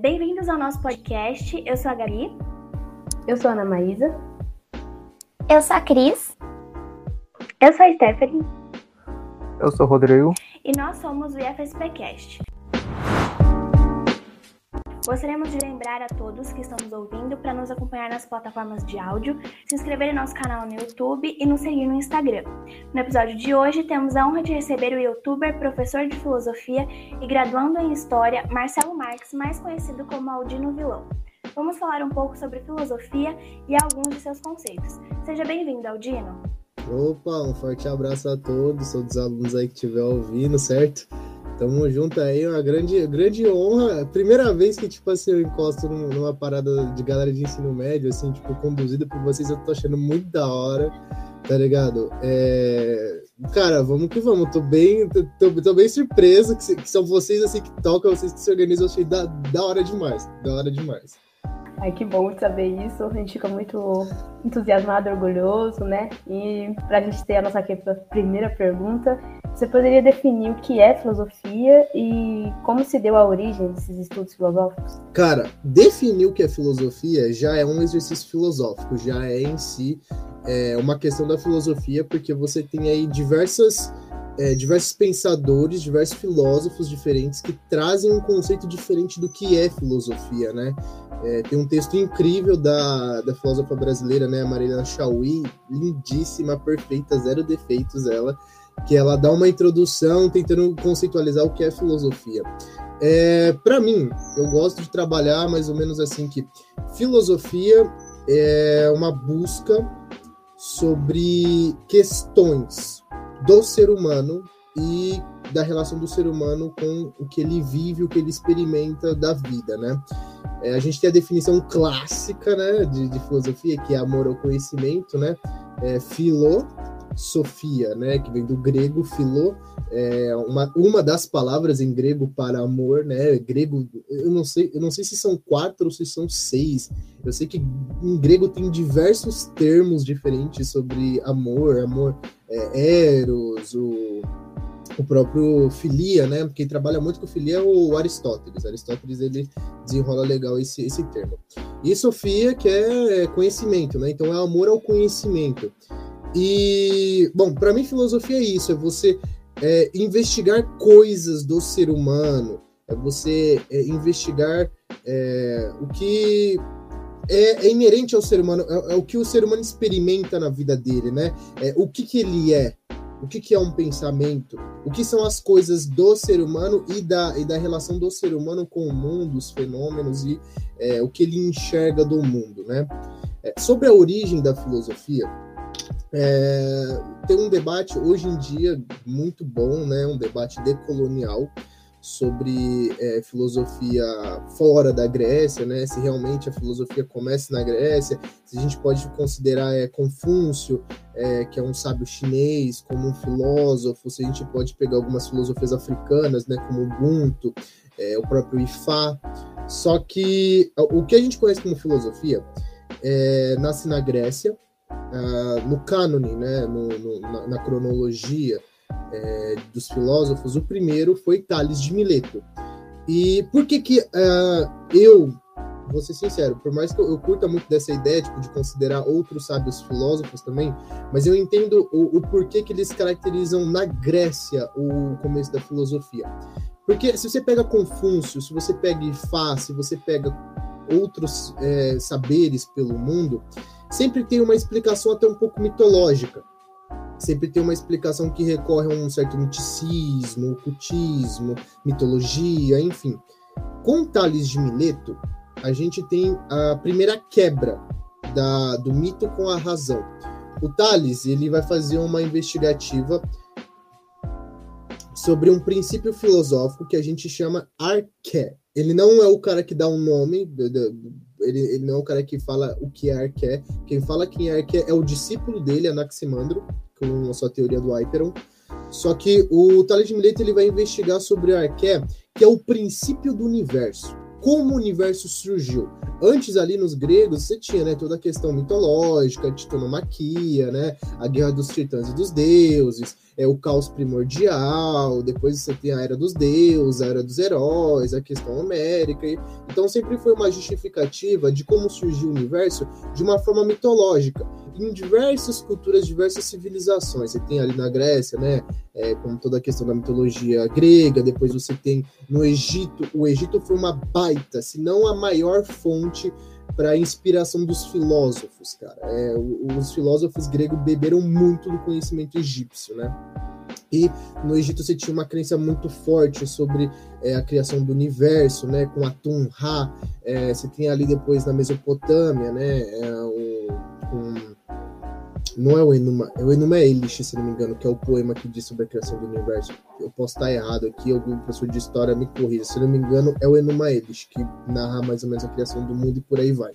Bem-vindos ao nosso podcast. Eu sou a Gabi. Eu sou a Ana Maísa. Eu sou a Cris. Eu sou a Stephanie. Eu sou o Rodrigo. E nós somos o IFSPcast. Gostaríamos de lembrar a todos que estão nos ouvindo para nos acompanhar nas plataformas de áudio, se inscrever em nosso canal no YouTube e nos seguir no Instagram. No episódio de hoje, temos a honra de receber o youtuber, professor de filosofia e graduando em História, Marcelo Marques, mais conhecido como Aldino Vilão. Vamos falar um pouco sobre filosofia e alguns de seus conceitos. Seja bem-vindo, Aldino. Opa, um forte abraço a todos, todos os alunos aí que estiver ouvindo, certo? Tamo junto aí, uma grande, grande honra. Primeira vez que, tipo assim, eu encosto numa parada de galera de ensino médio, assim, tipo, conduzida por vocês, eu tô achando muito da hora, tá ligado? É... Cara, vamos que vamos. Tô bem, tô, tô bem surpreso que, que, são vocês, assim, que tocam, vocês que se organizam. Achei da, da hora demais, da hora demais. Ai, que bom saber isso. A gente fica muito entusiasmado, orgulhoso, né? E para a gente ter a nossa primeira pergunta, você poderia definir o que é filosofia e como se deu a origem desses estudos filosóficos? Cara, definir o que é filosofia já é um exercício filosófico, já é em si é, uma questão da filosofia, porque você tem aí diversas é, diversos pensadores, diversos filósofos diferentes que trazem um conceito diferente do que é filosofia, né? É, tem um texto incrível da, da filósofa brasileira, né, Marilena Chauí, lindíssima, perfeita, zero defeitos ela, que ela dá uma introdução tentando conceitualizar o que é filosofia. É, Para mim, eu gosto de trabalhar mais ou menos assim que filosofia é uma busca sobre questões do ser humano e da relação do ser humano com o que ele vive, o que ele experimenta da vida, né? É, a gente tem a definição clássica, né, de, de filosofia, que é amor ao conhecimento, né? É, filosofia, né, que vem do grego filo, é uma, uma das palavras em grego para amor, né? Grego, eu não sei, eu não sei se são quatro ou se são seis. Eu sei que em grego tem diversos termos diferentes sobre amor, amor é, eros, o o próprio filia, né? Quem trabalha muito com filia é o Aristóteles. Aristóteles ele desenrola legal esse, esse termo. E Sofia, que é conhecimento, né? Então é amor ao conhecimento. E, bom, para mim, filosofia é isso: é você é, investigar coisas do ser humano, é você é, investigar é, o que é, é, inerente ao ser humano, é, é, o que o ser humano experimenta na vida dele, né? É, o que, que ele é, o que, que é um pensamento, o que são as coisas do ser humano e da, e da relação do ser humano com o mundo, os fenômenos e o que ele enxerga do mundo, né? Sobre a origem da filosofia, é, tem um debate hoje em dia muito bom, né? Um debate decolonial sobre é, filosofia fora da Grécia, né? Se realmente a filosofia começa na Grécia, se a gente pode considerar é, Confúcio, é, que é um sábio chinês, como um filósofo, se a gente pode pegar algumas filosofias africanas, né? Como Ubuntu, é, o próprio Ifá. Só que o que a gente conhece como filosofia é, nasce na Grécia, uh, no cânone, né? No, no, na, na cronologia é, dos filósofos, o primeiro foi Tales de Mileto. E por que que uh, eu, vou ser sincero, por mais que eu, eu, curta muito dessa ideia tipo, de considerar outros sábios filósofos também, mas eu entendo o, o porquê que eles caracterizam na Grécia o começo da filosofia. Porque se você pega Confúcio, se você pega Ifá, se você pega outros é, saberes pelo mundo, sempre tem uma explicação até um pouco mitológica sempre tem uma explicação que recorre a um certo miticismo, ocultismo, mitologia, enfim. Com Tales de Mileto, a gente tem a primeira quebra da, do mito com a razão. O Tales ele vai fazer uma investigativa sobre um princípio filosófico que a gente chama arqué. Ele não é o cara que dá um nome, ele, ele não é o cara que fala o que é arqué. Quem fala quem é arqué é o discípulo dele, Anaximandro, com a sua teoria do Hyperon. Só que o Tales de Mileto ele vai investigar sobre Arqué, que é o princípio do universo. Como o universo surgiu. Antes ali nos gregos você tinha né, toda a questão mitológica, titanomaquia, né, a guerra dos titãs e dos deuses, é o caos primordial, depois você tem a era dos deuses, a era dos heróis, a questão homérica. Então sempre foi uma justificativa de como surgiu o universo de uma forma mitológica. Em diversas culturas, diversas civilizações. Você tem ali na Grécia, né? É, com toda a questão da mitologia grega, depois você tem no Egito. O Egito foi uma baita, se não a maior fonte para a inspiração dos filósofos, cara. É, os filósofos gregos beberam muito do conhecimento egípcio, né? E no Egito você tinha uma crença muito forte sobre é, a criação do universo, né? Com Atum-Ra. É, você tem ali depois na Mesopotâmia, né? É, o, um, não é o Enuma, é o Enuma Elish, se não me engano, que é o poema que diz sobre a criação do universo. Eu posso estar errado aqui, algum professor de história me corrija. Se não me engano, é o Enuma Elish, que narra mais ou menos a criação do mundo e por aí vai.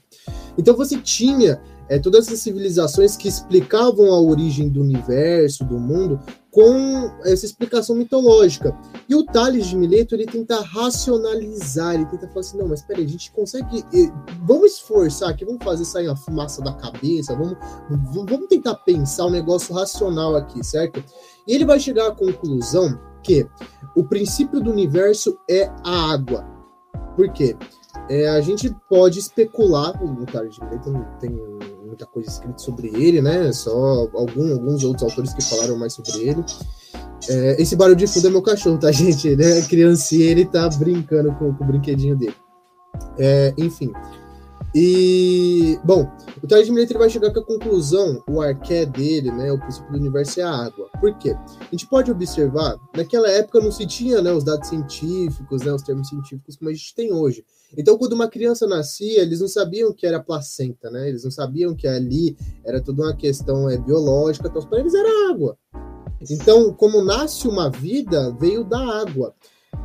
Então você tinha é, todas essas civilizações que explicavam a origem do universo, do mundo, com essa explicação mitológica. E o Tales de Mileto, ele tenta racionalizar, ele tenta falar assim, não, mas peraí, a gente consegue, eh, vamos esforçar aqui, vamos fazer sair a fumaça da cabeça, vamos, vamos tentar pensar um negócio racional aqui, certo? E ele vai chegar à conclusão que o princípio do universo é a água. Por quê? É, a gente pode especular, o Tales de Mileto tem muita coisa escrita sobre ele, né? Só algum, alguns outros autores que falaram mais sobre ele. É, esse barulho de fundo é meu cachorro, tá, gente? Ele é criancinha, ele tá brincando com, com o brinquedinho dele. É, enfim. E, bom, o Tales de Mileto vai chegar com a conclusão, o arqué dele, né, o princípio do universo é a água. Por quê? A gente pode observar, naquela época não se tinha né, os dados científicos, né, os termos científicos como a gente tem hoje. Então, quando uma criança nascia, eles não sabiam que era placenta, né? Eles não sabiam que ali era toda uma questão é, biológica, então para eles era água. Então, como nasce uma vida, veio da água.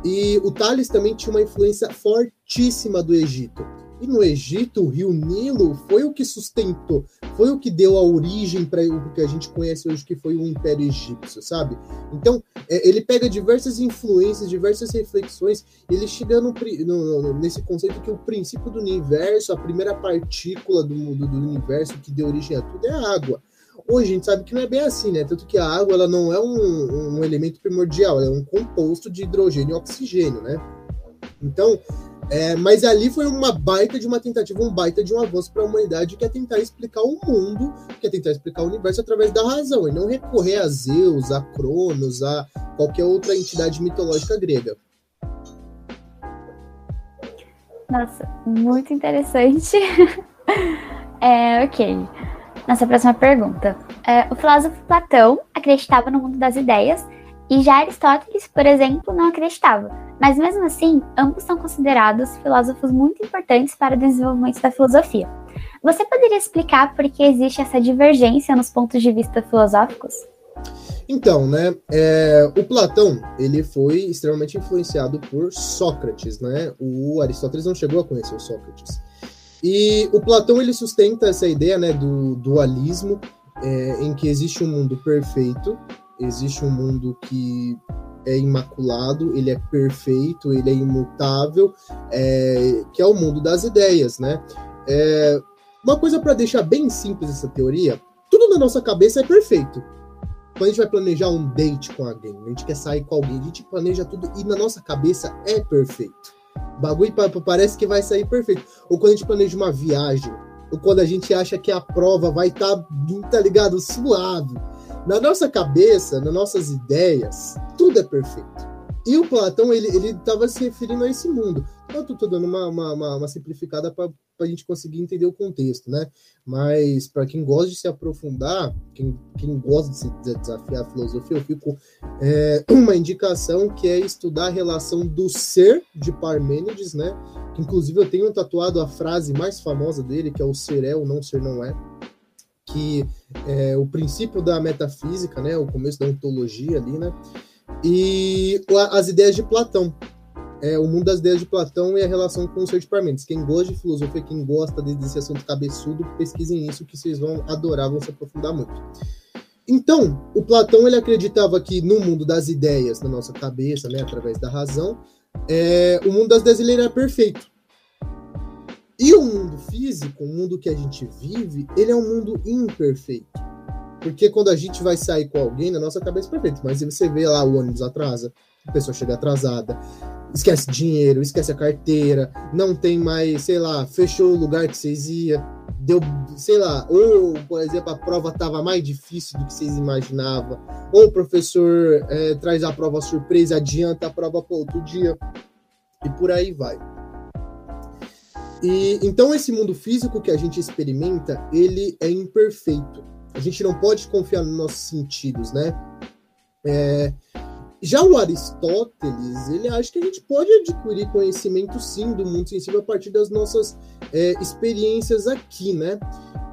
E o Tales também tinha uma influência fortíssima do Egito. E no Egito, o rio Nilo foi o que sustentou, foi o que deu a origem para o que a gente conhece hoje, que foi o Império Egípcio, sabe? Então, é, ele pega diversas influências, diversas reflexões, ele chega no, no, nesse conceito que o princípio do universo, a primeira partícula do, do, do universo que deu origem a tudo é a água. Hoje a gente sabe que não é bem assim, né? Tanto que a água ela não é um, um elemento primordial, ela é um composto de hidrogênio e oxigênio, né? Então, é, mas ali foi uma baita de uma tentativa, um baita de um avanço para a humanidade que é tentar explicar o mundo, que é tentar explicar o universo através da razão, e não recorrer a Zeus, a Cronos, a qualquer outra entidade mitológica grega. Nossa, muito interessante. é, ok. Nossa próxima pergunta. É, o filósofo Platão acreditava no mundo das ideias e já Aristóteles, por exemplo, não acreditava. Mas mesmo assim, ambos são considerados filósofos muito importantes para o desenvolvimento da filosofia. Você poderia explicar por que existe essa divergência nos pontos de vista filosóficos? Então, né, é, o Platão, ele foi extremamente influenciado por Sócrates, né? O Aristóteles não chegou a conhecer o Sócrates. E o Platão, ele sustenta essa ideia, né, do dualismo, é, em que existe um mundo perfeito existe um mundo que é imaculado, ele é perfeito, ele é imutável, é, que é o mundo das ideias, né? É, uma coisa para deixar bem simples essa teoria, tudo na nossa cabeça é perfeito. Quando a gente vai planejar um date com alguém, a gente quer sair com alguém, a gente planeja tudo e na nossa cabeça é perfeito. O bagulho parece que vai sair perfeito. Ou quando a gente planeja uma viagem, ou quando a gente acha que a prova vai estar, tá, tá ligado, suave na nossa cabeça, nas nossas ideias, tudo é perfeito. E o Platão, ele estava se referindo a esse mundo. Eu estou dando uma, uma, uma simplificada para a gente conseguir entender o contexto, né? Mas, para quem gosta de se aprofundar, quem, quem gosta de se desafiar a filosofia, eu fico é, uma indicação que é estudar a relação do ser de Parmênides, né? Inclusive, eu tenho tatuado a frase mais famosa dele, que é o ser é, o não ser não é que é o princípio da metafísica, né, o começo da ontologia ali, né, e as ideias de Platão. É, o mundo das ideias de Platão e a relação com o ser de Parmênides. Quem gosta de filosofia, quem gosta desse assunto cabeçudo, pesquisem isso que vocês vão adorar, vão se aprofundar muito. Então, o Platão ele acreditava que no mundo das ideias, na nossa cabeça, né, através da razão, é, o mundo das ideias ele era perfeito. E o mundo físico, o mundo que a gente vive, ele é um mundo imperfeito. Porque quando a gente vai sair com alguém, na nossa cabeça é perfeito, mas você vê lá o ônibus atrasa, a pessoa chega atrasada, esquece dinheiro, esquece a carteira, não tem mais, sei lá, fechou o lugar que vocês iam, deu, sei lá, ou, por exemplo, a prova estava mais difícil do que vocês imaginavam, ou o professor é, traz a prova surpresa, adianta a prova para outro dia, e por aí vai. E então esse mundo físico que a gente experimenta, ele é imperfeito. A gente não pode confiar nos nossos sentidos, né? É, já o Aristóteles, ele acha que a gente pode adquirir conhecimento sim do mundo sensível a partir das nossas é, experiências aqui, né?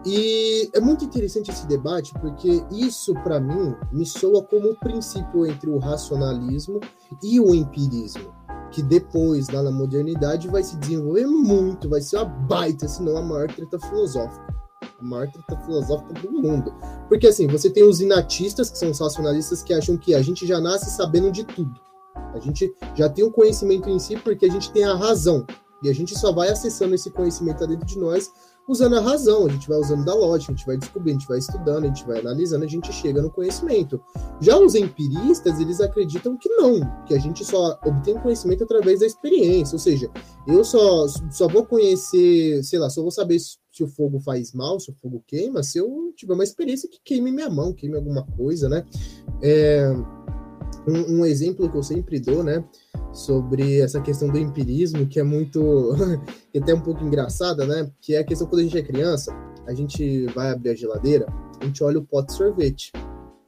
E é muito interessante esse debate porque isso, para mim, me soa como o um princípio entre o racionalismo e o empirismo, que depois, lá na modernidade, vai se desenvolver muito, vai ser uma baita, se não a maior treta filosófica a maior treta filosófica do mundo. Porque assim, você tem os inatistas, que são os racionalistas, que acham que a gente já nasce sabendo de tudo. A gente já tem o conhecimento em si porque a gente tem a razão. E a gente só vai acessando esse conhecimento dentro de nós usando a razão, a gente vai usando da lógica, a gente vai descobrindo, a gente vai estudando, a gente vai analisando, a gente chega no conhecimento. Já os empiristas, eles acreditam que não, que a gente só obtém conhecimento através da experiência, ou seja, eu só, só vou conhecer, sei lá, só vou saber se o fogo faz mal, se o fogo queima, se eu tiver uma experiência que queime minha mão, queime alguma coisa, né? É, um, um exemplo que eu sempre dou, né? sobre essa questão do empirismo, que é muito, que é até um pouco engraçada, né? Que é a questão quando a gente é criança, a gente vai abrir a geladeira, a gente olha o pote de sorvete.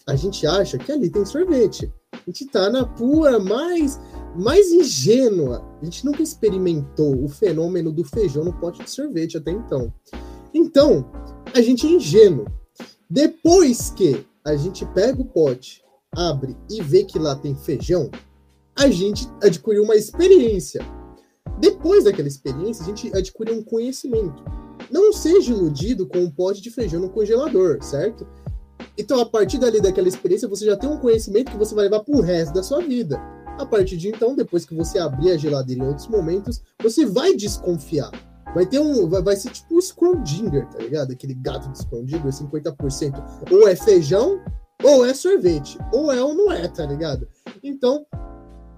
A gente acha que ali tem sorvete. A gente tá na pura mais mais ingênua. A gente nunca experimentou o fenômeno do feijão no pote de sorvete até então. Então, a gente é ingênuo. Depois que a gente pega o pote, abre e vê que lá tem feijão, a gente adquiriu uma experiência. Depois daquela experiência, a gente adquiriu um conhecimento. Não seja iludido com um pote de feijão no congelador, certo? Então, a partir dali daquela experiência, você já tem um conhecimento que você vai levar para o resto da sua vida. A partir de então, depois que você abrir a geladeira em outros momentos, você vai desconfiar. Vai ter um. Vai, vai ser tipo o Scrodinger, tá ligado? Aquele gato de Scrodinger, 50%. Ou é feijão, ou é sorvete. Ou é ou não é, tá ligado? Então,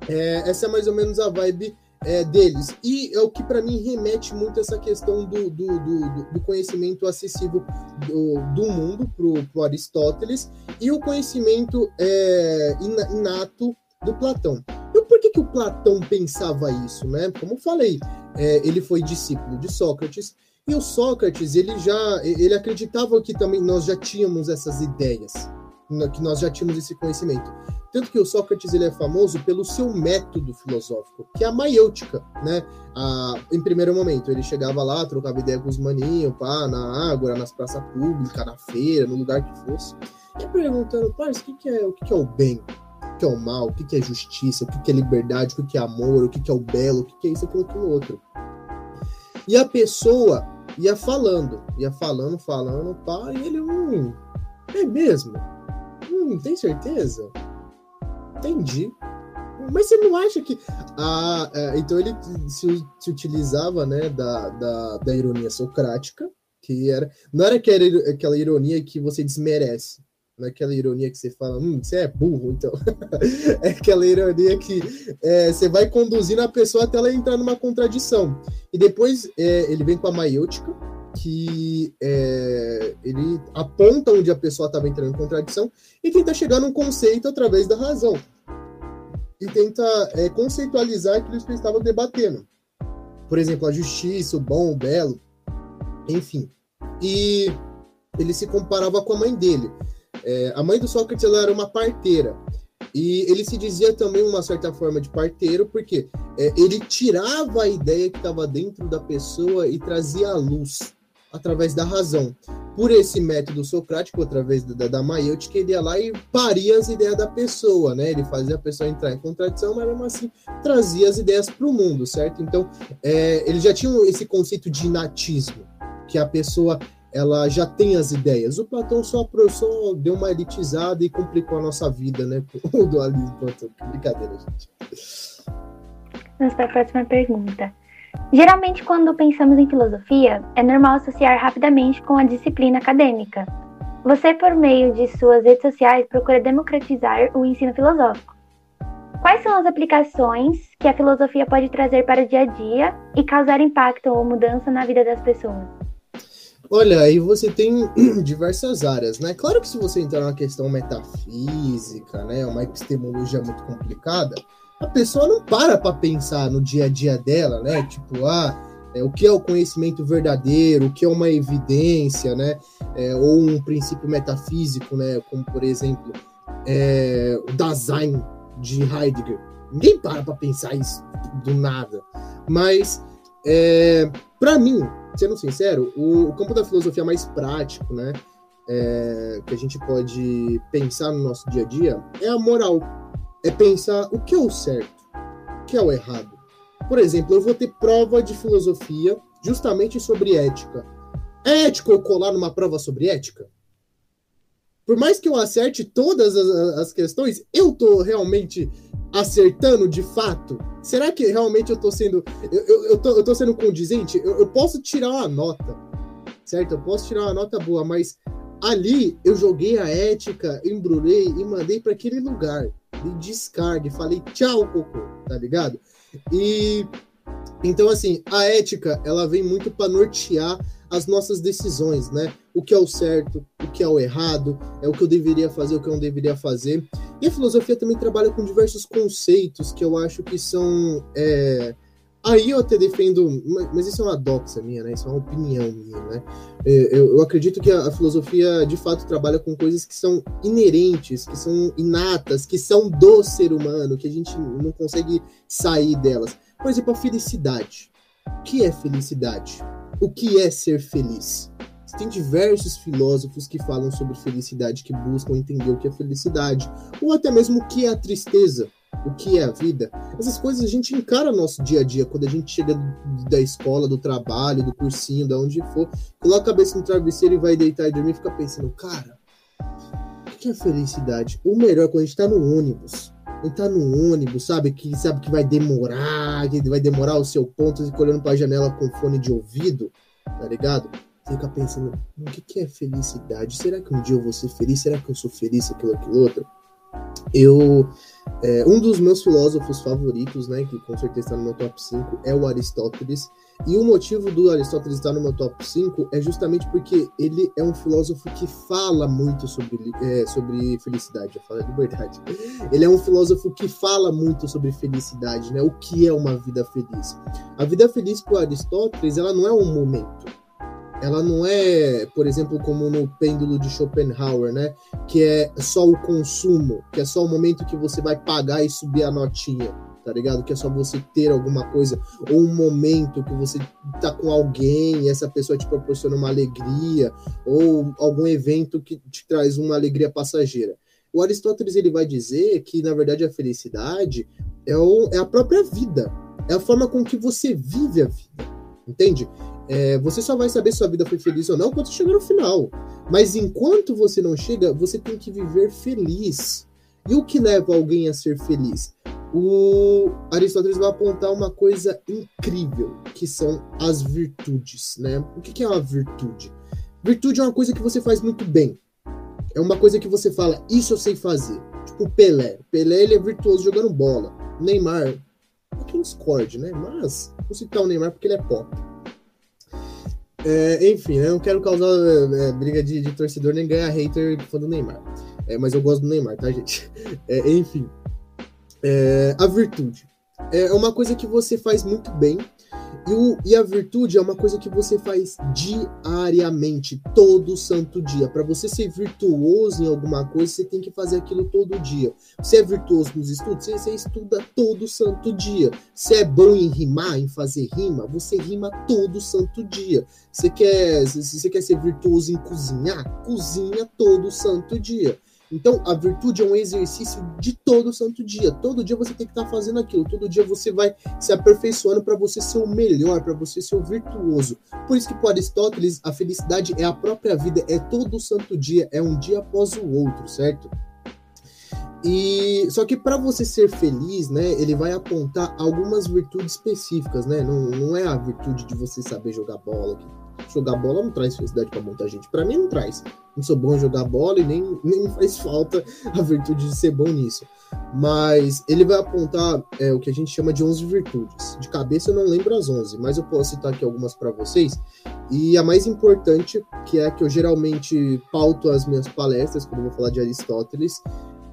é, essa é mais ou menos a vibe é, deles. E é o que para mim remete muito a essa questão do, do, do, do conhecimento acessível do, do mundo para o Aristóteles e o conhecimento é, inato do Platão. E por que, que o Platão pensava isso? Né? Como falei, é, ele foi discípulo de Sócrates e o Sócrates ele já ele acreditava que também nós já tínhamos essas ideias, que nós já tínhamos esse conhecimento. Tanto que o Sócrates ele é famoso pelo seu método filosófico, que é a maiêutica, né? Em primeiro momento, ele chegava lá, trocava ideia com os maninhos, pá, na água, nas praças públicas, na feira, no lugar que fosse, e perguntando, parça, o que, que, é, o que, que é o bem? O que é o mal? O que, que é justiça? O que, que é liberdade? O que, que é amor? O que, que é o belo? O que, que é isso, aquilo, aquilo outro? E a pessoa ia falando, ia falando, falando, pá, e ele, hum, é mesmo? Hum, tem certeza? entendi. Mas você não acha que. Ah, é, então ele se, se utilizava né, da, da, da, ironia socrática, que era. Não era aquela, aquela ironia que você desmerece. Não é aquela ironia que você fala, hum, você é burro, então. é aquela ironia que é, você vai conduzindo a pessoa até ela entrar numa contradição. E depois é, ele vem com a maiêutica, que é, ele aponta onde a pessoa estava entrando em contradição e tenta chegar num conceito através da razão. E tenta é, conceitualizar aquilo que eles estavam debatendo. Por exemplo, a justiça, o bom, o belo, enfim. E ele se comparava com a mãe dele. É, a mãe do Sócrates ela era uma parteira. E ele se dizia também uma certa forma de parteiro, porque é, ele tirava a ideia que estava dentro da pessoa e trazia a luz através da razão. Por esse método socrático, através da, da maiêutica, ele ia lá e paria as ideias da pessoa, né? Ele fazia a pessoa entrar em contradição, mas mesmo assim trazia as ideias para o mundo, certo? Então, é, ele já tinha esse conceito de inatismo, que a pessoa ela já tem as ideias. O Platão só, só deu uma elitizada e complicou a nossa vida, né? O dualismo. Brincadeira, gente. Vamos para a próxima pergunta. Geralmente, quando pensamos em filosofia, é normal associar rapidamente com a disciplina acadêmica. você, por meio de suas redes sociais, procura democratizar o ensino filosófico. Quais são as aplicações que a filosofia pode trazer para o dia a dia e causar impacto ou mudança na vida das pessoas? Olha, aí você tem diversas áreas, né? Claro que se você entrar na questão metafísica, né, uma epistemologia muito complicada, a pessoa não para para pensar no dia a dia dela, né? Tipo, ah, é, o que é o conhecimento verdadeiro, o que é uma evidência, né? É, ou um princípio metafísico, né? Como, por exemplo, é, o Dasein de Heidegger. Ninguém para para pensar isso do nada. Mas, é, para mim, sendo sincero, o, o, campo da filosofia mais prático, né? É, que a gente pode pensar no nosso dia a dia é a moral. É pensar o que é o certo, o que é o errado. Por exemplo, eu vou ter prova de filosofia justamente sobre ética. É ético eu colar numa prova sobre ética? Por mais que eu acerte todas as, as questões, eu tô realmente acertando de fato? Será que realmente eu tô sendo. Eu, eu, eu, tô, eu tô sendo condizente? Eu, eu posso tirar uma nota, certo? Eu posso tirar uma nota boa, mas ali eu joguei a ética, embrulhei e mandei para aquele lugar de descarga. Falei tchau, cocô, tá ligado? E então, assim, a ética ela vem muito para nortear as nossas decisões, né? O que é o certo, o que é o errado, é o que eu deveria fazer, o que eu não deveria fazer. E a filosofia também trabalha com diversos conceitos que eu acho que são. É... Aí eu até defendo, mas isso é uma doxa minha, né? Isso é uma opinião minha, né? É, eu, eu acredito que a, a filosofia de fato trabalha com coisas que são inerentes, que são inatas, que são do ser humano, que a gente não consegue sair delas. Por exemplo, a felicidade. O que é felicidade? O que é ser feliz? Tem diversos filósofos que falam sobre felicidade, que buscam entender o que é felicidade, ou até mesmo o que é a tristeza, o que é a vida. Essas coisas a gente encara no nosso dia a dia, quando a gente chega da escola, do trabalho, do cursinho, da onde for, coloca a cabeça no travesseiro e vai deitar e dormir e fica pensando, cara, o que é felicidade? Ou melhor, quando a gente tá no ônibus, entrar no ônibus, sabe? Que sabe que vai demorar, que vai demorar o seu ponto, e olhando pra janela com fone de ouvido, tá ligado? Fica pensando, o que, que é felicidade? Será que um dia eu vou ser feliz? Será que eu sou feliz, aquilo, aquilo outro? Eu. É, um dos meus filósofos favoritos, né, que com certeza está no meu top 5, é o Aristóteles. E o motivo do Aristóteles estar no meu top 5 é justamente porque ele é um filósofo que fala muito sobre, é, sobre felicidade, fala liberdade. Ele é um filósofo que fala muito sobre felicidade, né? O que é uma vida feliz? A vida feliz para Aristóteles, ela não é um momento. Ela não é, por exemplo, como no pêndulo de Schopenhauer, né? Que é só o consumo, que é só o momento que você vai pagar e subir a notinha tá ligado? Que é só você ter alguma coisa, ou um momento que você tá com alguém e essa pessoa te proporciona uma alegria, ou algum evento que te traz uma alegria passageira. O Aristóteles ele vai dizer que, na verdade, a felicidade é, o, é a própria vida, é a forma com que você vive a vida, entende? É, você só vai saber se sua vida foi feliz ou não quando chegar no final. Mas enquanto você não chega, você tem que viver feliz. E o que leva alguém a ser feliz? o Aristóteles vai apontar uma coisa incrível, que são as virtudes, né? O que é uma virtude? Virtude é uma coisa que você faz muito bem. É uma coisa que você fala, isso eu sei fazer. Tipo o Pelé. Pelé ele é virtuoso jogando bola. O Neymar, é quem discorde, né? Mas vou citar o Neymar porque ele é pop. É, enfim, eu não quero causar é, briga de, de, torcedor nem ganhar hater fã do Neymar. É, mas eu gosto do Neymar, tá, gente? É, enfim. É, a virtude é uma coisa que você faz muito bem. E, o, e a virtude é uma coisa que você faz diariamente, todo santo dia. Para você ser virtuoso em alguma coisa, você tem que fazer aquilo todo dia. Você é virtuoso nos estudos, você, você estuda todo santo dia. Você é bom em rimar, em fazer rima, você rima todo santo dia. Você quer, você quer ser virtuoso em cozinhar, cozinha todo santo dia. Então, a virtude é um exercício de todo santo dia. Todo dia você tem que estar fazendo aquilo. Todo dia você vai se aperfeiçoando para você ser o melhor, para você ser o virtuoso. Por isso que para Aristóteles, a felicidade é a própria vida, é todo santo dia, é um dia após o outro, certo? E só que para você ser feliz, né, ele vai apontar algumas virtudes específicas, né? Não, não é a virtude de você saber jogar bola. Jogar bola não traz felicidade para muita gente. Para mim não traz. Não sou bom em jogar bola e nem, nem faz falta a virtude de ser bom nisso. Mas ele vai apontar é, o que a gente chama de 11 virtudes. De cabeça eu não lembro as 11, mas eu posso citar aqui algumas para vocês. E a mais importante, que é a que eu geralmente pauto as minhas palestras quando eu vou falar de Aristóteles,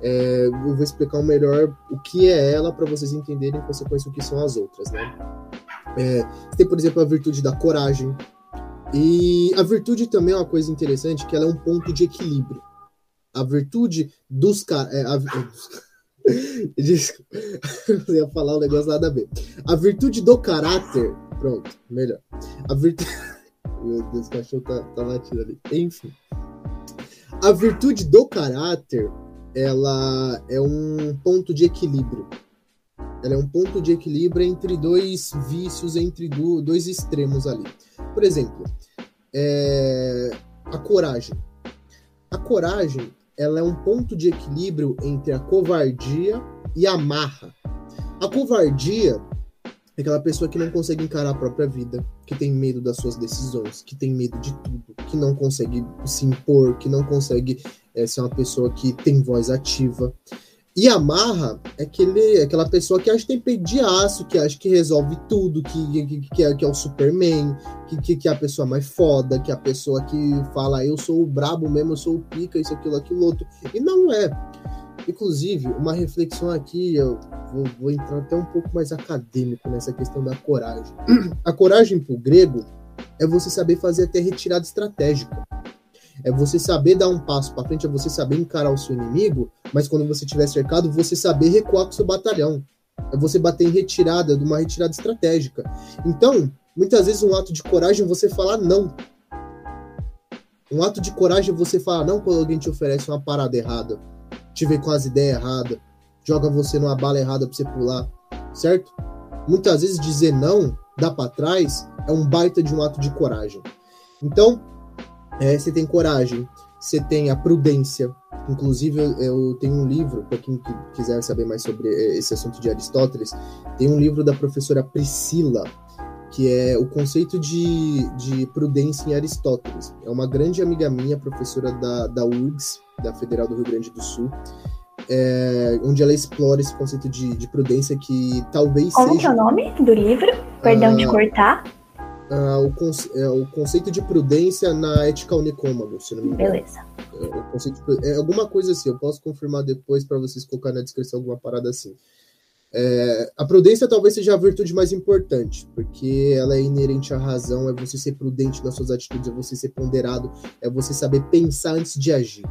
é, eu vou explicar melhor o que é ela para vocês entenderem em consequência o que são as outras, né? É, tem, por exemplo, a virtude da coragem. E a virtude também é uma coisa interessante, que ela é um ponto de equilíbrio. A virtude dos caras. É, Desculpa, eu ia falar um negócio nada a ver. A virtude do caráter. Pronto, melhor. A virtude. Meu Deus, o cachorro tá, tá latindo ali. Enfim. A virtude do caráter ela é um ponto de equilíbrio. Ela é um ponto de equilíbrio entre dois vícios, entre do, dois extremos ali. Por exemplo, é, a coragem. A coragem ela é um ponto de equilíbrio entre a covardia e a marra. A covardia é aquela pessoa que não consegue encarar a própria vida, que tem medo das suas decisões, que tem medo de tudo, que não consegue se impor, que não consegue é, ser uma pessoa que tem voz ativa. E a marra é aquele, aquela pessoa que acha que tem peito de aço, que acha que resolve tudo, que, que, que, é, que é o Superman, que, que, que é a pessoa mais foda, que é a pessoa que fala eu sou o brabo mesmo, eu sou o pica, isso, aquilo, aquilo outro. E não é. Inclusive, uma reflexão aqui, eu vou, vou entrar até um pouco mais acadêmico nessa questão da coragem. A coragem para o grego é você saber fazer até retirada estratégica. É você saber dar um passo para frente, é você saber encarar o seu inimigo, mas quando você estiver cercado, você saber recuar com o seu batalhão. É você bater em retirada, de uma retirada estratégica. Então, muitas vezes um ato de coragem é você falar não. Um ato de coragem é você falar não quando alguém te oferece uma parada errada, te vê com as ideias erradas, joga você numa bala errada para você pular, certo? Muitas vezes dizer não, dá para trás, é um baita de um ato de coragem. Então, é, você tem coragem, você tem a prudência. Inclusive, eu, tenho um livro, para quem quiser saber mais sobre é, esse assunto de Aristóteles, tem um livro da professora Priscila, que é o conceito de, de prudência em Aristóteles. É uma grande amiga minha, professora da, da URGS, da Federal do Rio Grande do Sul, é, onde ela explora esse conceito de, de prudência que talvez Como seja... que é o nome do livro? Perdão de cortar. Uh, o, conce é, o, conceito de prudência na ética unicômago, se não me engano. Beleza. É, é alguma coisa assim, eu posso confirmar depois para vocês colocar na descrição alguma parada assim. É, a prudência talvez seja a virtude mais importante, porque ela é inerente à razão, é você ser prudente nas suas atitudes, é você ser ponderado, é você saber pensar antes de agir.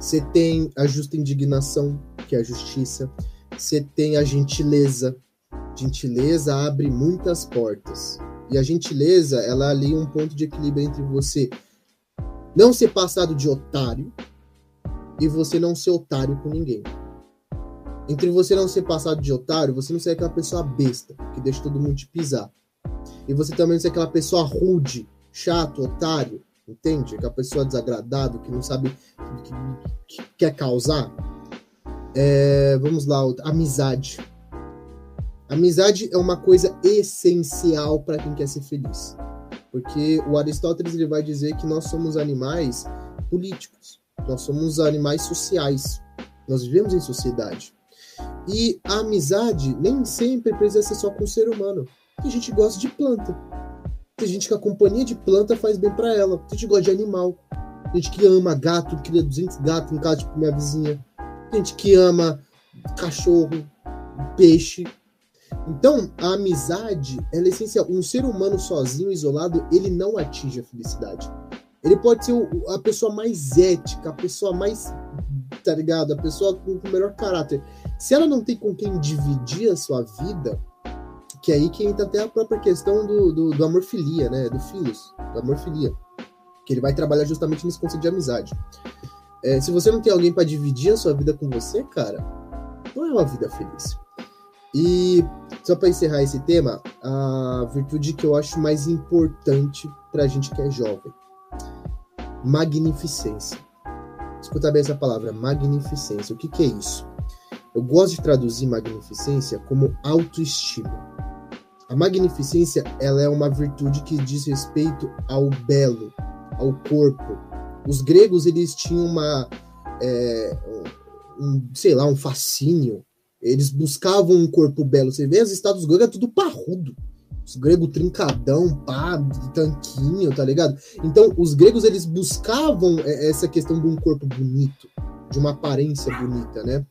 Você tem a justa indignação, que é a justiça. Você tem a gentileza. Gentileza abre muitas portas. E a gentileza, ela é ali um ponto de equilíbrio entre você não ser passado de otário e você não ser otário com ninguém. Entre você não ser passado de otário, você não ser aquela pessoa besta, que deixa todo mundo te pisar. E você também não ser aquela pessoa rude, chato, otário, entende? Aquela pessoa desagradável, que não sabe, que, que quer causar. É, vamos lá, amizade. Amizade é uma coisa essencial para quem quer ser feliz. Porque o Aristóteles ele vai dizer que nós somos animais políticos, nós somos animais sociais, nós vivemos em sociedade. E a amizade nem sempre precisa ser só com o ser humano. Tem gente que gosta de planta. Tem gente que a companhia de planta faz bem para ela. Tem gente que gosta de animal. Tem gente que ama gato, cria 200 gatos em casa, tipo minha vizinha. Tem gente que ama cachorro, peixe. Então, a amizade é essencial. Um ser humano sozinho, isolado, ele não atinge a felicidade. Ele pode ser a pessoa mais ética, a pessoa mais, tá ligado? A pessoa com o melhor caráter. Se ela não tem com quem dividir a sua vida, que é aí que entra até a própria questão do, do, do amor-filia, né? Do filos, do amor-filia. Que ele vai trabalhar justamente nesse conceito de amizade. É, se você não tem alguém para dividir a sua vida com você, cara, não é uma vida feliz. E só para encerrar esse tema, a virtude que eu acho mais importante para a gente que é jovem: magnificência. Escuta bem essa palavra, magnificência. O que, que é isso? Eu gosto de traduzir magnificência como autoestima. A magnificência ela é uma virtude que diz respeito ao belo, ao corpo. Os gregos eles tinham uma, é, um, sei lá, um fascínio. Eles buscavam um corpo belo. Você vê as estátuas gregas é tudo parrudo. Os gregos trincadão, pá, tanquinho, tá ligado? Então, os gregos eles buscavam é, essa questão de um corpo bonito, de uma aparência bonita, né?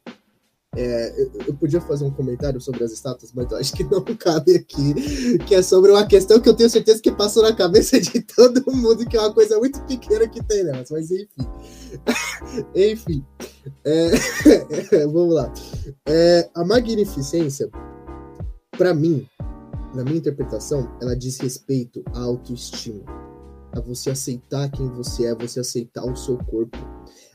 É, eu, podia fazer um comentário sobre as estátuas, mas eu acho que não cabe aqui, que é sobre uma questão que eu tenho certeza que passou na cabeça de todo mundo, que é uma coisa muito pequena que tem nelas, mas enfim. enfim. É, vamos lá. É, a magnificência, para mim, na minha interpretação, ela diz respeito à autoestima. A você aceitar quem você é, você aceitar o seu corpo,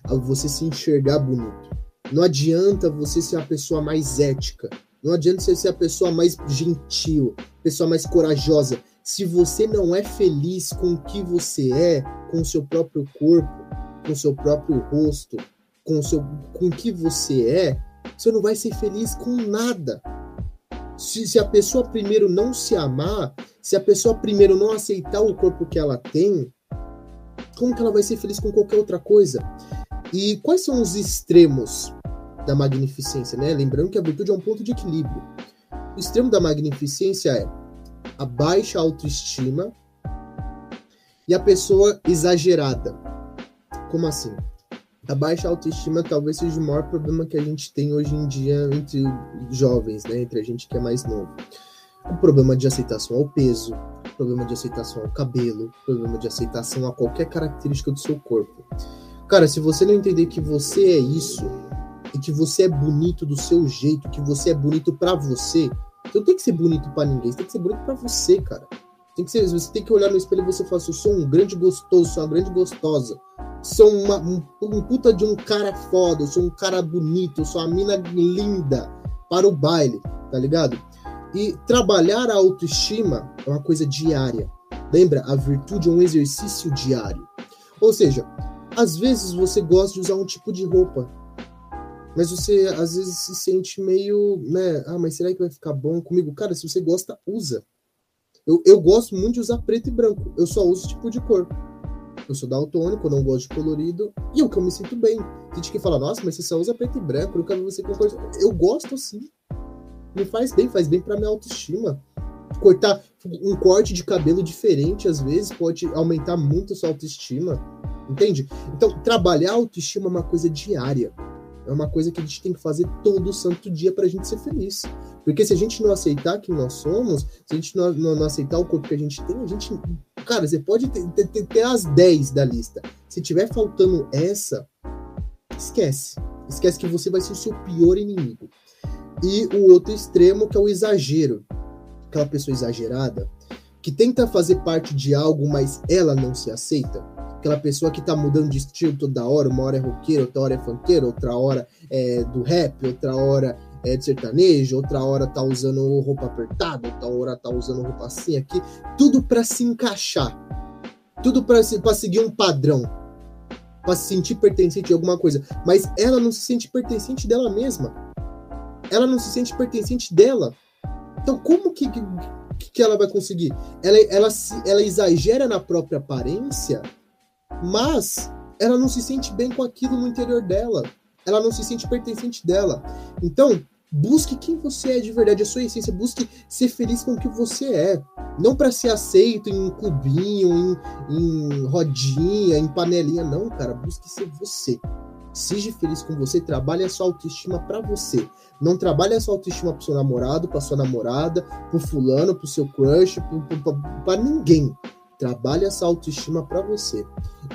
a você se enxergar bonito não adianta você ser a pessoa mais ética. Não adianta você ser a pessoa mais gentil, pessoa mais corajosa. Se você não é feliz com o que você é, com o seu próprio corpo, com o seu próprio rosto, com o seu, com o que você é, você não vai ser feliz com nada. Se, se a pessoa primeiro não se amar, se a pessoa primeiro não aceitar o corpo que ela tem, como que ela vai ser feliz com qualquer outra coisa? E quais são os extremos da magnificência, né? Lembrando que a virtude é um ponto de equilíbrio. O extremo da magnificência é a baixa autoestima e a pessoa exagerada. Como assim? A baixa autoestima talvez seja o maior problema que a gente tem hoje em dia entre jovens, né? Entre a gente que é mais novo. O problema de aceitação ao peso, problema de aceitação ao cabelo, problema de aceitação a qualquer característica do seu corpo. Cara, se você não entender que você é isso, e que você é bonito do seu jeito, que você é bonito para você. Você não tem que ser bonito para ninguém, você tem que ser bonito para você, cara. Tem que ser, você tem que olhar no espelho e você falar assim, eu sou um grande gostoso, sou uma grande gostosa. Sou uma, um, um puta de um cara foda, eu sou um cara bonito, eu sou uma mina linda para o baile, tá ligado? E trabalhar a autoestima é uma coisa diária. Lembra? A virtude é um exercício diário. Ou seja, às vezes você gosta de usar um tipo de roupa, mas você às vezes se sente meio, né? Ah, mas será que vai ficar bom comigo? Cara, se você gosta, usa. Eu, eu gosto muito de usar preto e branco. Eu só uso tipo de cor. Eu sou daltônico, não gosto de colorido. E eu que eu me sinto bem. Tem gente que fala, nossa, mas você só usa preto e branco, eu vi você com cor. Eu gosto assim. Me faz bem, faz bem pra minha autoestima. Cortar um corte de cabelo diferente, às vezes, pode aumentar muito a sua autoestima. Entende? Então, trabalhar a autoestima é uma coisa diária. É uma coisa que a gente tem que fazer todo santo dia para a gente ser feliz. Porque se a gente não aceitar quem nós somos, se a gente não, não, não aceitar o corpo que a gente tem, a gente. Cara, você pode ter, ter, ter as 10 da lista. Se tiver faltando essa, esquece. Esquece que você vai ser o seu pior inimigo. E o outro extremo, que é o exagero. Aquela pessoa exagerada, que tenta fazer parte de algo, mas ela não se aceita aquela pessoa que tá mudando de estilo toda hora, uma hora é roqueiro, outra hora é funkeiro, outra hora é do rap, outra hora é de sertanejo, outra hora tá usando roupa apertada, outra hora tá usando roupa assim aqui, tudo para se encaixar. Tudo para seguir um padrão, para se sentir pertencente de alguma coisa, mas ela não se sente pertencente dela mesma. Ela não se sente pertencente dela. Então, como que, que, que ela vai conseguir? Ela, ela, ela exagera na própria aparência mas ela não se sente bem com aquilo no interior dela. Ela não se sente pertencente dela. Então, busque quem você é de verdade, a sua essência. Busque ser feliz com o que você é. Não para ser aceito em um em, em rodinha, em panelinha. Não, cara. Busque ser você. Seja feliz com você, trabalhe a sua autoestima para você. Não trabalhe a sua autoestima pro seu namorado, pra sua namorada, pro fulano, pro seu crush, para ninguém. Trabalhe essa autoestima para você.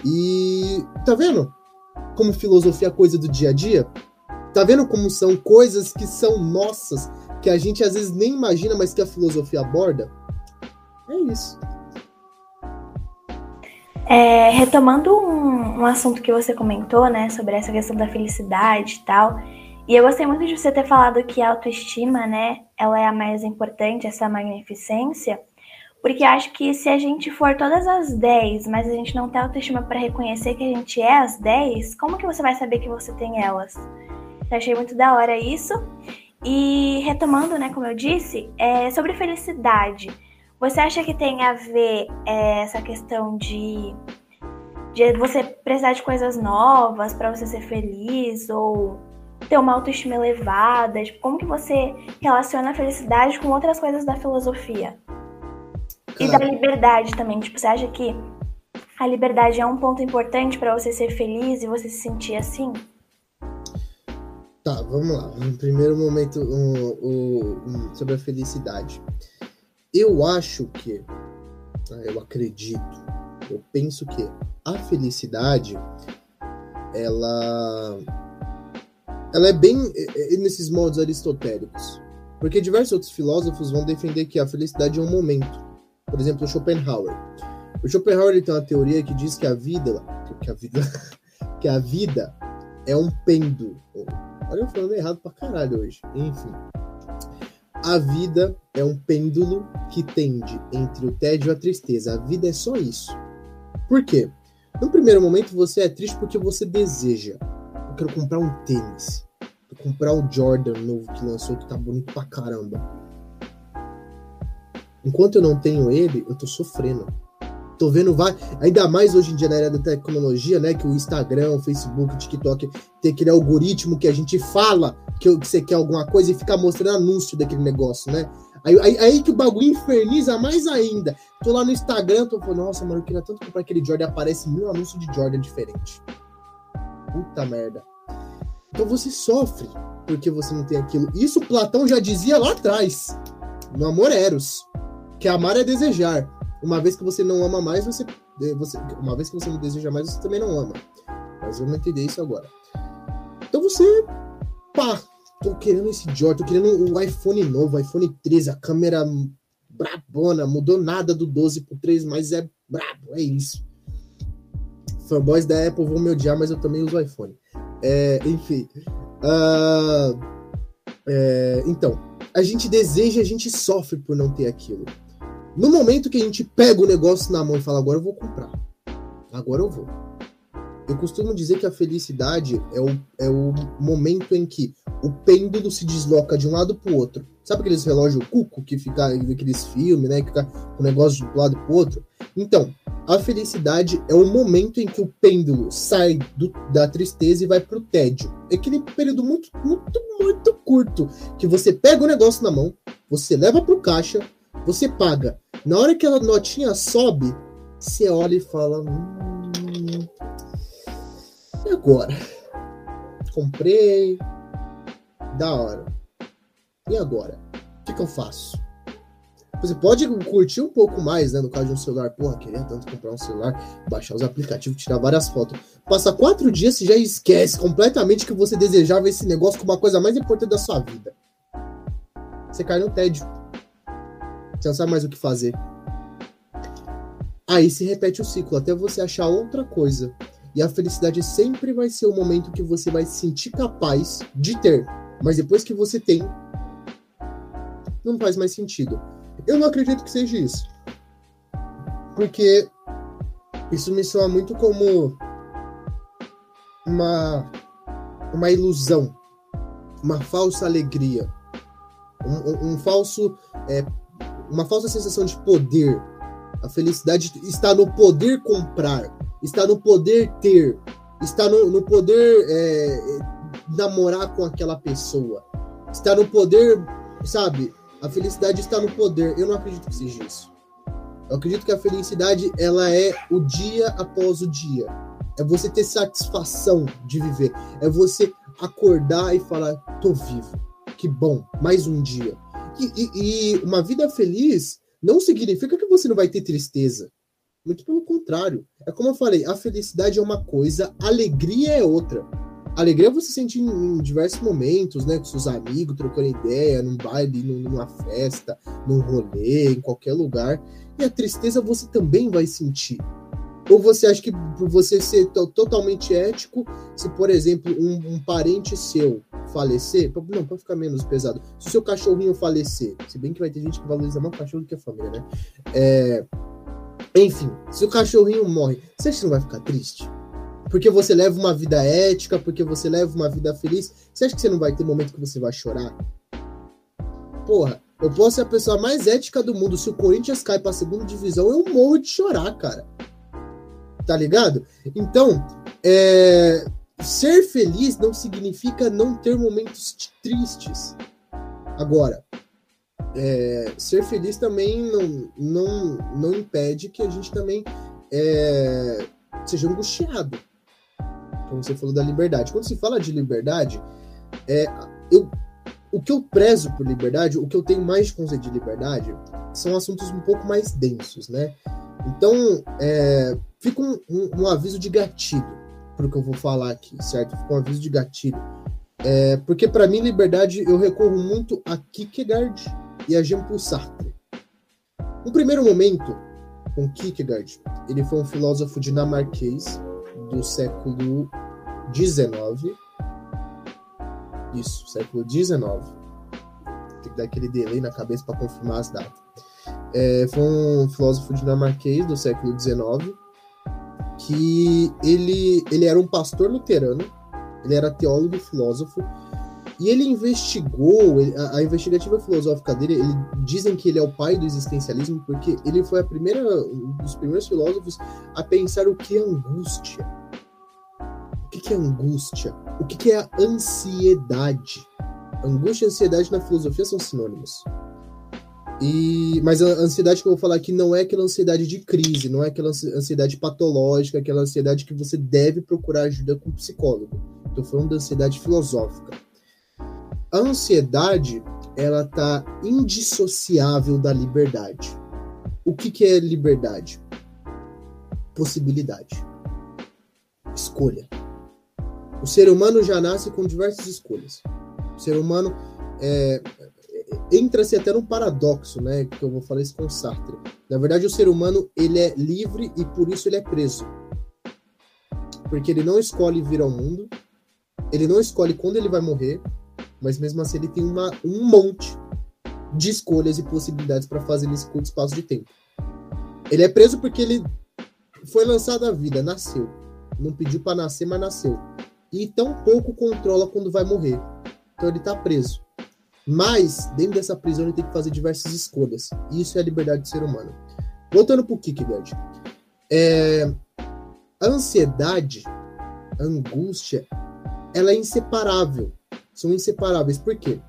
E tá vendo como filosofia é coisa do dia a dia? Tá vendo como são coisas que são nossas, que a gente às vezes nem imagina, mas que a filosofia aborda? É isso. É, retomando um, um, assunto que você comentou, né, sobre essa questão da felicidade e tal, e eu gostei muito de você ter falado que a autoestima, né, ela é a mais importante, essa magnificência, Porque acho que se a gente for todas as 10, mas a gente não tem autoestima para reconhecer que a gente é as 10, como que você vai saber que você tem elas? Eu achei muito da hora isso. E retomando, né, como eu disse, é sobre felicidade. Você acha que tem a ver é, essa questão de, de você precisar de coisas novas para você ser feliz ou ter uma autoestima elevada? Tipo, como que você relaciona a felicidade com outras coisas da filosofia? E da liberdade também. Tipo, você acha que a liberdade é um ponto importante para você ser feliz e você se sentir assim? Tá, vamos lá. No primeiro momento, um, um, um, sobre a felicidade. Eu acho que, tá, eu acredito, eu penso que a felicidade, ela, ela é bem é, é, nesses modos aristotélicos. Porque diversos outros filósofos vão defender que a felicidade é um momento por exemplo, o Schopenhauer. O Schopenhauer ele tem uma teoria que diz que a vida, que a vida, que a vida é um pêndulo. Olha, eu falando errado pra caralho hoje. Enfim. A vida é um pêndulo que tende entre o tédio e a tristeza. A vida é só isso. Por quê? No primeiro momento você é triste porque você deseja. Eu quero comprar um tênis. Vou comprar o Jordan novo que lançou que tá bonito pra caramba. Enquanto eu não tenho ele, eu tô sofrendo. Tô vendo vai, ainda mais hoje em dia na era da tecnologia, né, que o Instagram, o Facebook, o TikTok tem aquele algoritmo que a gente fala que, você quer alguma coisa e fica mostrando anúncio daquele negócio, né? Aí, aí, aí, que o bagulho inferniza mais ainda. Tô lá no Instagram, tô falando, nossa, mano, eu queria tanto comprar aquele Jordan, aparece mil anúncios de Jordan diferente. Puta merda. Então você sofre porque você não tem aquilo. Isso Platão já dizia lá atrás, no Amor Eros que amar é desejar. Uma vez que você não ama mais, você, você. Uma vez que você não deseja mais, você também não ama. Mas vamos entender isso agora. Então você. Pá, tô querendo esse Jordan, tô querendo o iPhone novo, iPhone 13, a câmera brabona, mudou nada do 12 pro 3, mas é brabo, é isso. Fanboys da Apple vão me odiar, mas eu também uso iPhone. É, enfim. Uh, é, então, a gente deseja, a gente sofre por não ter aquilo. No momento que a gente pega o negócio na mão e fala, agora eu vou comprar. Agora eu vou. Eu costumo dizer que a felicidade é o, é o momento em que o pêndulo se desloca de um lado para o outro. Sabe aqueles relógios cuco que fica aqueles filmes, né? Que fica o negócio de um lado para o outro? Então, a felicidade é o momento em que o pêndulo sai do, da tristeza e vai para o tédio. É aquele período muito, muito, muito curto que você pega o negócio na mão, você leva para o caixa, você paga. Na hora que a notinha sobe, você olha e fala: hum, e agora? Comprei. Da hora. E agora? O que, que eu faço? Você pode curtir um pouco mais, né? No caso de um celular. Porra, queria tanto comprar um celular, baixar os aplicativos, tirar várias fotos. Passa quatro dias e já esquece completamente que você desejava esse negócio como a coisa mais importante da sua vida. Você cai no tédio. Não sabe mais o que fazer. Aí se repete o ciclo até você achar outra coisa. E a felicidade sempre vai ser o momento que você vai se sentir capaz de ter. Mas depois que você tem, não faz mais sentido. Eu não acredito que seja isso. Porque isso me soa muito como uma, uma ilusão, uma falsa alegria, um, um, um falso é, uma falsa sensação de poder. A felicidade está no poder comprar, está no poder ter, está no, no poder é, namorar com aquela pessoa, está no poder, sabe? A felicidade está no poder. Eu não acredito que seja isso. Eu acredito que a felicidade ela é o dia após o dia. É você ter satisfação de viver. É você acordar e falar: tô vivo. Que bom, mais um dia. E, e, uma vida feliz não significa que você não vai ter tristeza. Muito pelo contrário. É como eu falei, a felicidade é uma coisa, a alegria é outra. A alegria você sente em, em diversos momentos, né? Com seus amigos, trocando ideia, num baile, numa festa, num rolê, em qualquer lugar. E a tristeza você também vai sentir. Ou você acha que por você ser totalmente ético, se, por exemplo, um, um parente seu falecer, pra- não, pra ficar menos pesado, se o seu cachorrinho falecer, se bem que vai ter gente que valoriza mais o cachorro do que a família, né? É, enfim, se o cachorrinho morre, você acha que não vai ficar triste? Porque você leva uma vida ética, porque você leva uma vida feliz, você acha que você não vai ter momento que você vai chorar? Porra, eu posso ser a pessoa mais ética do mundo. Se o Corinthians cai pra segunda divisão, eu morro de chorar, cara. Tá ligado? Então, é, ser feliz não significa não ter momentos tristes. Agora, é, ser feliz também não, não, não impede que a gente também é, seja angustiado. Como você falou da liberdade. Quando se fala de liberdade, é, eu, o que eu prezo por liberdade, o que eu tenho mais de conceito de liberdade, são assuntos um pouco mais densos, né? Então, é, fica um, um- um aviso de gatilho pro que eu vou falar aqui, certo? Fica um aviso de gatilho. É, porque para mim, liberdade, eu recorro muito a Kierkegaard e a Jean-Paul Sartre. No primeiro momento, com Kierkegaard, ele foi um filósofo dinamarquês do século XIX. Isso, século XIX. Tem que dar aquele delay na cabeça para confirmar as datas. É, foi um filósofo dinamarquês do século XIX que ele, ele era um pastor luterano, ele era teólogo e filósofo, e ele investigou, a, a investigativa filosófica dele, ele, dizem que ele é o pai do existencialismo, porque ele foi a primeira, um dos primeiros filósofos a pensar o que é angústia. Que, é angústia? O que, que é a ansiedade? Angústia e ansiedade na filosofia são sinônimos. E, mas a ansiedade que eu vou falar aqui não é aquela ansiedade de crise, não é aquela ansi- ansiedade patológica, aquela ansiedade que você deve procurar ajuda com um psicólogo. Estou falando da ansiedade filosófica. A ansiedade, ela tá indissociável da liberdade. O que, que é liberdade? Possibilidade. Escolha. O ser humano já nasce com diversas escolhas. O ser humano é, entra-se até num paradoxo, né? Que eu vou falar isso com Sartre. Na verdade, o ser humano ele é livre e por isso ele é preso, porque ele não escolhe vir ao mundo, ele não escolhe quando ele vai morrer, mas mesmo assim ele tem uma, um monte de escolhas e possibilidades para fazer nesse curto espaço de tempo. Ele é preso porque ele foi lançado à vida, nasceu, não pediu para nascer, mas nasceu, e tão pouco controla quando vai morrer. Então ele tá preso. Mas, dentro dessa prisão, ele tem que fazer diversas escolhas. E isso é a liberdade do ser humano. Voltando pro Kierkegaard. É, a ansiedade, a angústia, ela é inseparável. São inseparáveis. Por quê?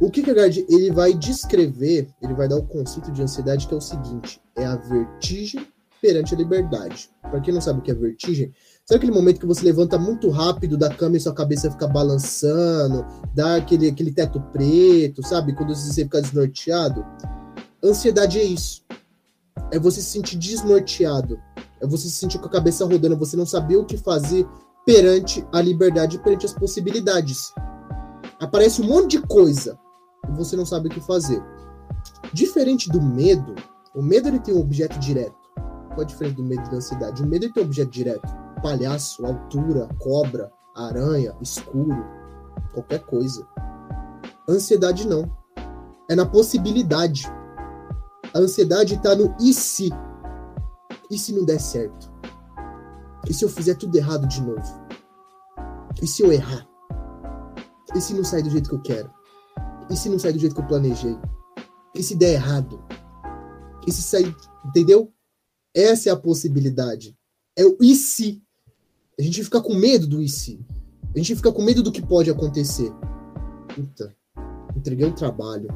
O Kierkegaard, ele vai descrever, ele vai dar o conceito de ansiedade que é o seguinte. É a vertigem perante a liberdade. Para quem não sabe o que é vertigem, sabe aquele momento que você levanta muito rápido da cama e sua cabeça fica balançando, dá aquele, aquele teto preto, sabe? Quando você fica desnorteado. Ansiedade é isso. É você se sentir desnorteado. É você se sentir com a cabeça rodando, você não saber o que fazer perante a liberdade, perante as possibilidades. Aparece um monte de coisa e você não sabe o que fazer. Diferente do medo, o medo ele tem um objeto direto. Qual a diferença do medo e da ansiedade? O medo ele tem um objeto direto. Palhaço, altura, cobra, aranha, escuro, qualquer coisa. Ansiedade não. É na possibilidade. A ansiedade está no e se. E se não der certo? E se eu fizer tudo errado de novo? E se eu errar? E se não sair do jeito que eu quero? E se não sair do jeito que eu planejei? E se der errado? E se sair. Entendeu? Essa é a possibilidade. É o e se. A gente fica com medo do se. A gente fica com medo do que pode acontecer. Puta, entreguei um trabalho.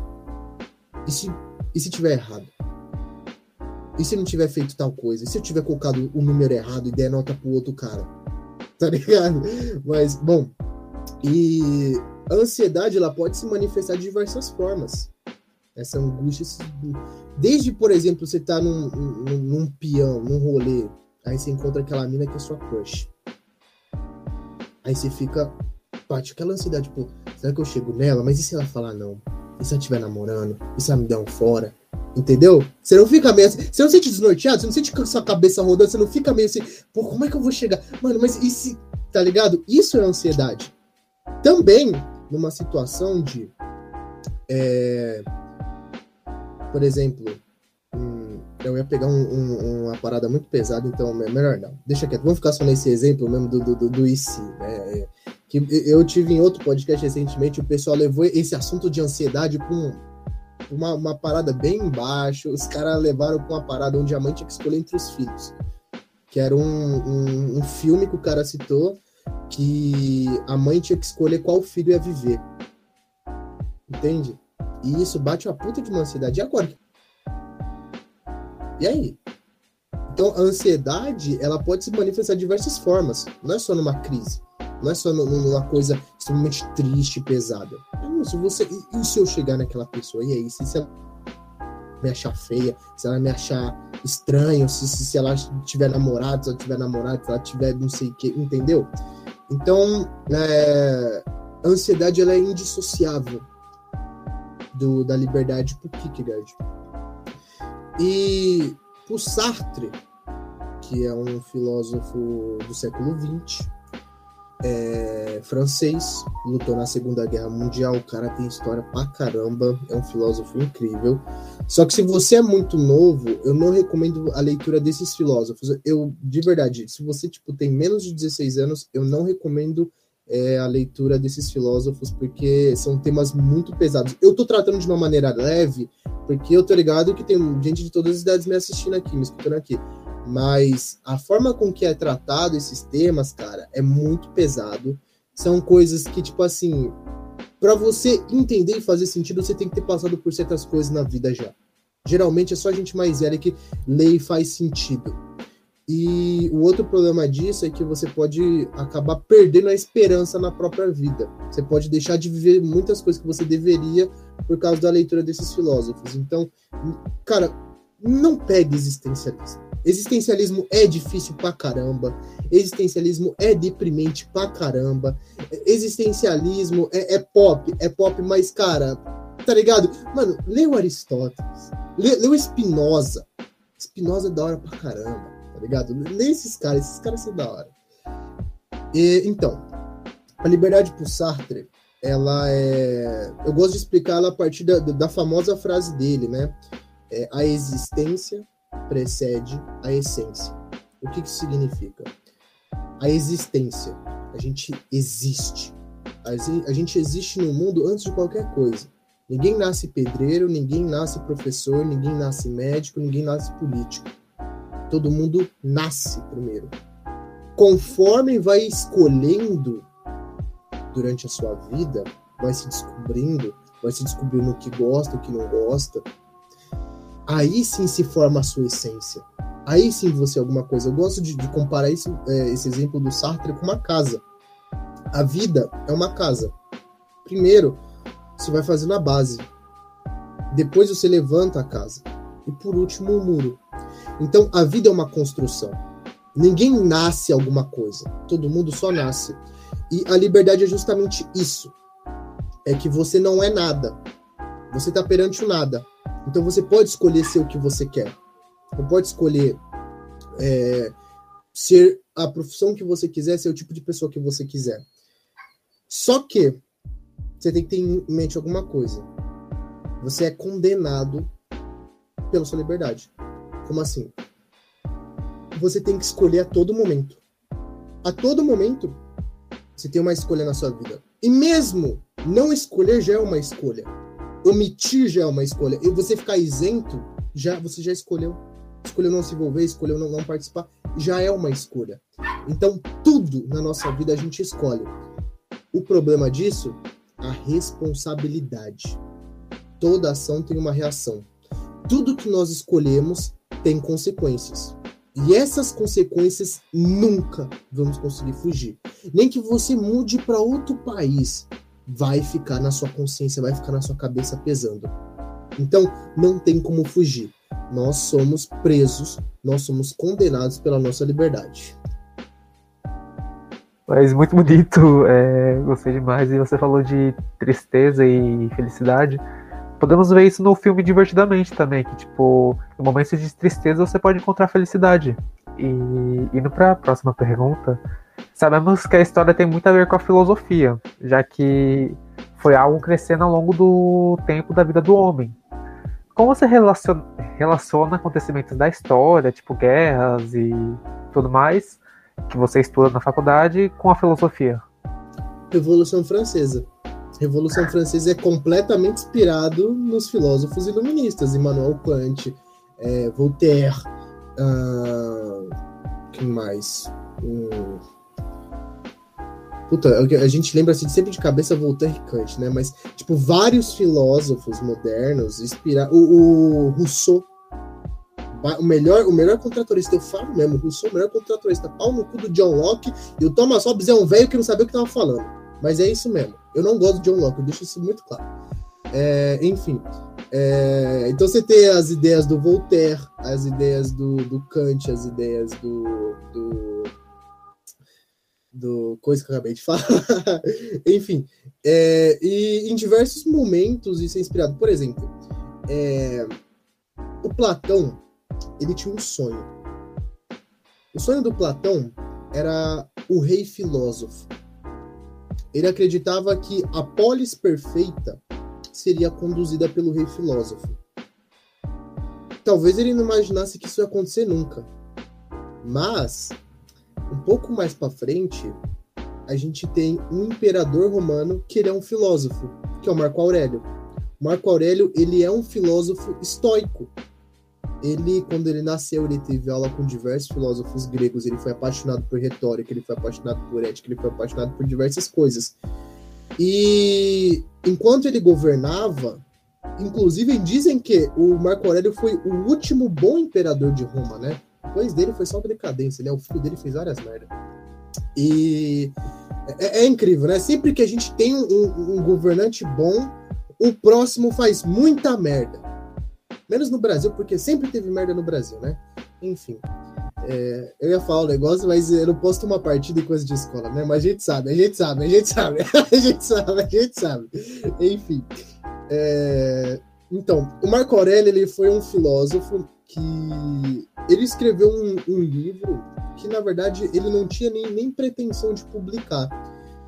E se, e se tiver errado? E se não tiver feito tal coisa? E se eu tiver colocado o número errado e der nota pro outro cara? Tá ligado? Mas, bom. E a ansiedade, ela pode se manifestar de diversas formas. Essa angústia. Desde, por exemplo, você tá num, num, num peão, num rolê. Aí você encontra aquela mina que é sua crush. Aí você fica. Bate aquela ansiedade, pô, será que eu chego nela? Mas e se ela falar não? E se ela estiver namorando? E se ela me der um fora? Entendeu? Você não fica meio assim. Você não sente desnorteado? Você não sente com a sua cabeça rodando? Você não fica meio assim, pô, como é que eu vou chegar? Mano, mas e se. Tá ligado? Isso é ansiedade. Também numa situação de, é, por exemplo, eu ia pegar um, um, uma parada muito pesada, então melhor não. Deixa quieto, vamos ficar só nesse exemplo mesmo do, do, do, do IC, né? Que eu tive em outro podcast recentemente, o pessoal levou esse assunto de ansiedade para um, uma, uma parada bem embaixo. Os caras levaram para uma parada onde a mãe tinha que escolher entre os filhos. Que era um, um, um, filme que o cara citou que a mãe tinha que escolher qual filho ia viver. Entende? E isso bate uma puta de uma ansiedade. E agora? E aí? Então, a ansiedade, ela pode se manifestar de diversas formas. Não é só numa crise. Não é só numa coisa extremamente triste pesada. Se você, e se eu chegar naquela pessoa? E aí? Se, ela me achar feia, se ela me achar estranho, se, se, se ela tiver namorado, se ela tiver namorado, se ela tiver não sei o que, entendeu? Então, é, a ansiedade ela é indissociável do, da liberdade por Kierkegaard. E por Sartre, que é um filósofo do século XX, é, francês, lutou na Segunda Guerra Mundial, o cara tem história pra caramba, é um filósofo incrível. Só que se você é muito novo, eu não recomendo a leitura desses filósofos. Eu, de verdade, se você tipo tem menos de 16 anos, eu não recomendo é, a leitura desses filósofos, porque são temas muito pesados. Eu tô tratando de uma maneira leve, porque eu tô ligado que tem gente de todas as idades me assistindo aqui, me escutando aqui. Mas a forma com que é tratado esses temas, cara, é muito pesado. São coisas que, tipo assim, para você entender e fazer sentido, você tem que ter passado por certas coisas na vida já. Geralmente é só a gente mais velha que lê e faz sentido. E o outro problema disso é que você pode acabar perdendo a esperança na própria vida. Você pode deixar de viver muitas coisas que você deveria por causa da leitura desses filósofos. Então, cara, não pegue existencialismo. Existencialismo é difícil pra caramba. Existencialismo é deprimente pra caramba. Existencialismo é, é pop, é pop, mas, cara, tá ligado? Mano, o Aristóteles, lê o Spinoza. Spinoza é da hora pra caramba, tá ligado? Lê esses caras, esses caras são da hora. E, então, a liberdade pro Sartre, ela é. Eu gosto de explicar ela a partir da, da famosa frase dele, né? É, a existência precede a essência. O que, que significa? A existência. A gente existe. A gente existe no mundo antes de qualquer coisa. Ninguém nasce pedreiro, ninguém nasce professor, ninguém nasce médico, ninguém nasce político. Todo mundo nasce primeiro. Conforme vai escolhendo durante a sua vida, vai se descobrindo, vai se descobrindo o que gosta, o que não gosta, aí sim se forma a sua essência. Aí sim você é alguma coisa. Eu gosto de, de comparar isso, é, esse exemplo do Sartre com uma casa. A vida é uma casa. Primeiro, você vai fazendo a base. Depois você levanta a casa. E por último, o muro. Então, a vida é uma construção. Ninguém nasce alguma coisa. Todo mundo só nasce. E a liberdade é justamente isso. É que você não é nada. Você está perante o nada. Então você pode escolher ser o que você quer. Você pode escolher é, ser a profissão que você quiser, ser o tipo de pessoa que você quiser. Só que você tem que ter em mente alguma coisa. Você é condenado pela sua liberdade. Como assim? Você tem que escolher a todo momento. A todo momento, você tem uma escolha na sua vida. E mesmo não escolher já é uma escolha omitir já é uma escolha. E você ficar isento, já você já escolheu. Escolheu não se envolver, escolheu não, não participar, já é uma escolha. Então, tudo na nossa vida a gente escolhe. O problema disso, a responsabilidade. Toda ação tem uma reação. Tudo que nós escolhemos tem consequências. E essas consequências nunca vamos conseguir fugir. Nem que você mude para outro país, vai ficar na sua consciência, vai ficar na sua cabeça pesando. Então, não tem como fugir. Nós somos presos, nós somos condenados pela nossa liberdade. Mas muito bonito, é, gostei demais. E você falou de tristeza e felicidade. Podemos ver isso no filme Divertidamente também, que tipo, em momentos de tristeza você pode encontrar felicidade. E indo para a próxima pergunta, Sabemos que a história tem muito a ver com a filosofia, já que foi algo crescendo ao longo do tempo da vida do homem. Como você relaciona, relaciona acontecimentos da história, tipo guerras e tudo mais, que você estuda na faculdade, com a filosofia? Revolução Francesa. Revolução Francesa é completamente inspirado nos filósofos iluministas, Immanuel Kant, é, Voltaire, uh, quem mais? Puta, é a gente lembra assim, sempre de cabeça Voltaire e Kant, né? Mas, tipo, vários filósofos modernos inspiraram. O, o Rousseau, o melhor, o melhor contratorista, eu falo mesmo, Rousseau, o melhor contratorista, pau no cu do John Locke, e o Thomas Hobbes é um velho que não sabia o que tava falando. Mas é isso mesmo. Eu não gosto de John Locke, eu deixo isso muito claro. É, enfim. É, então você tem as ideias do Voltaire, as ideias do, do Kant, as ideias do, do do coisa que eu acabei de falar. Enfim, é, e em diversos momentos isso é inspirado. Por exemplo, é, o Platão, ele tinha um sonho. O sonho do Platão era o rei filósofo. Ele acreditava que a polis perfeita seria conduzida pelo rei filósofo. Talvez ele não imaginasse que isso ia acontecer nunca. Mas um pouco mais para frente, a gente tem um imperador romano que ele é um filósofo, que é o Marco Aurélio. Marco Aurélio, ele é um filósofo estoico. Ele, quando ele nasceu, ele teve aula com diversos filósofos gregos, ele foi apaixonado por retórica, ele foi apaixonado por ética, ele foi apaixonado por diversas coisas. E enquanto ele governava, inclusive dizem que o Marco Aurélio foi o último bom imperador de Roma, né? depois dele foi só uma decadência, né? O filho dele fez várias merdas. E é, é, incrível, né? Sempre que a gente tem um, um, governante bom, o próximo faz muita merda. Menos no Brasil, porque sempre teve merda no Brasil, né? Enfim. É, eu ia falar um negócio, mas eu não posso tomar partida em coisa de escola, né? Mas a gente sabe, a gente sabe, a gente sabe, a gente sabe, a gente sabe. Enfim. É, então, o Marco Aurélio ele foi um filósofo que ele escreveu um, um, livro que, na verdade, ele não tinha nem, nem pretensão de publicar,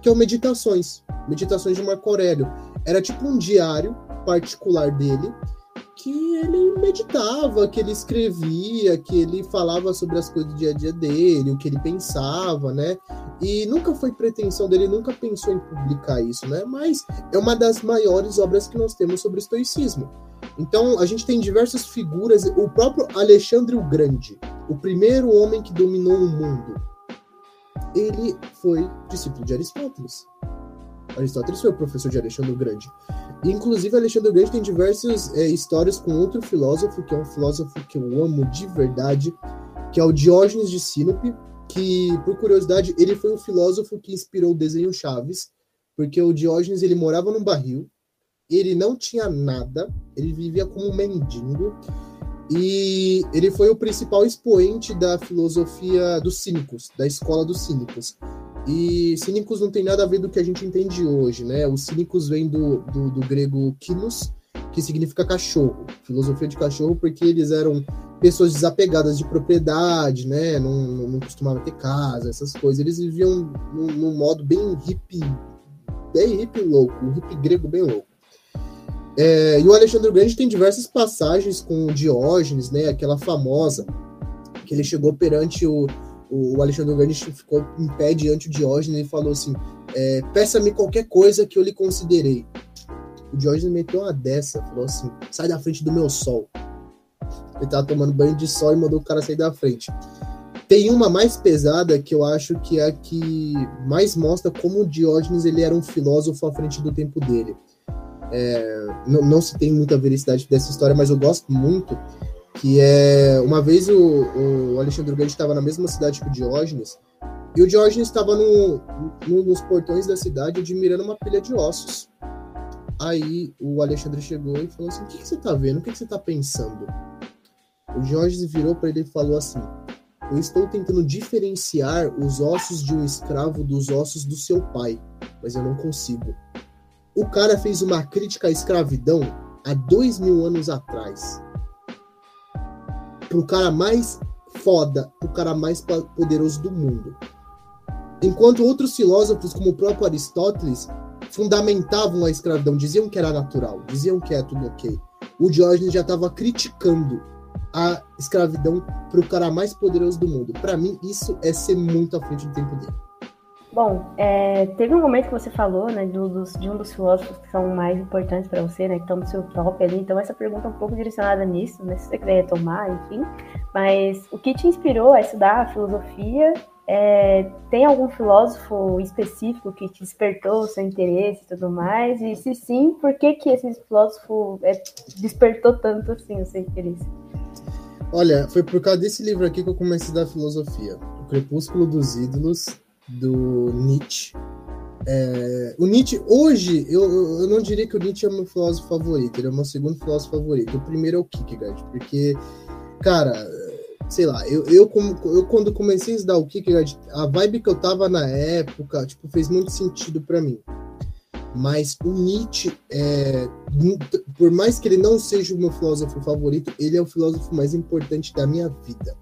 que é o Meditações, Meditações de Marco Aurélio. Era tipo um diário particular dele, que ele meditava, que ele escrevia, que ele falava sobre as coisas do dia a dia dele, o que ele pensava, né? E nunca foi pretensão dele, nunca pensou em publicar isso, né? Mas é uma das maiores obras que nós temos sobre estoicismo. Então, a gente tem diversas figuras. O próprio Alexandre o Grande, o primeiro homem que dominou o mundo, ele foi discípulo de Aristóteles. Aristóteles foi o professor de Alexandre o Grande. Inclusive, Alexandre o Grande tem diversas é, histórias com outro filósofo, que é um filósofo que eu amo de verdade, que é o Diógenes de Sinope, que, por curiosidade, ele foi um filósofo que inspirou o desenho Chaves, porque o Diógenes ele morava num barril, ele não tinha nada, ele vivia como um mendigo, e ele foi o principal expoente da filosofia dos cínicos, da escola dos cínicos. E cínicos não tem nada a ver do que a gente entende hoje, né? Os cínicos vêm do, do, do grego kinos, que significa cachorro, filosofia de cachorro, porque eles eram pessoas desapegadas de propriedade, né? Não, não, não costumavam ter casa, essas coisas. Eles viviam num, num modo bem hippie, bem hippie louco, um hippie grego bem louco. É, e o Alexandre Grande tem diversas passagens com Diógenes, né? Aquela famosa que ele chegou perante o, o Alexandre Grande ficou em pé diante de Diógenes e falou assim: é, peça-me qualquer coisa que eu lhe considerei. O Diógenes meteu uma dessa, falou assim: sai da frente do meu sol. Ele tava tomando banho de sol e mandou o cara sair da frente. Tem uma mais pesada que eu acho que é a que mais mostra como o Diógenes ele era um filósofo à frente do tempo dele. É, não, não se tem muita veracidade dessa história, mas eu gosto muito que é uma vez o, o Alexandre Grande estava na mesma cidade que o Diógenes e o Diógenes estava no, no, nos portões da cidade admirando uma pilha de ossos. Aí o Alexandre chegou e falou assim: O que, que você está vendo? O que, que você está pensando? O Diógenes virou para ele e falou assim: Eu estou tentando diferenciar os ossos de um escravo dos ossos do seu pai, mas eu não consigo. O cara fez uma crítica à escravidão há dois mil anos atrás. Pro cara mais foda, pro cara mais poderoso do mundo. Enquanto outros filósofos, como o próprio Aristóteles, fundamentavam a escravidão, diziam que era natural, diziam que é tudo ok. O Diógenes já estava criticando a escravidão para o cara mais poderoso do mundo. Para mim, isso é ser muito à frente do tempo dele. Bom, é, teve um momento que você falou, né, de um dos, filósofos que são mais importantes para você, né, que estão no seu top ali. Então, essa pergunta é um pouco direcionada nisso, né, se você quiser retomar, enfim. Mas o que te inspirou a estudar a filosofia? É, tem algum filósofo específico que te despertou o seu interesse e tudo mais? E se sim, por que que esse filósofo é, despertou tanto assim o seu interesse? Olha, foi por causa desse livro aqui que eu comecei a estudar filosofia. O Crepúsculo dos Ídolos, do Nietzsche. É, o Nietzsche, hoje, eu, eu não diria que o Nietzsche é meu filósofo favorito, ele é o meu segundo filósofo favorito. O primeiro é o Kierkegaard, porque, cara, sei lá, eu, eu, eu quando comecei a estudar o Kierkegaard, a vibe que eu tava na época, tipo, fez muito sentido para mim. Mas o Nietzsche, é, por mais que ele não seja o meu filósofo favorito, ele é o filósofo mais importante da minha vida.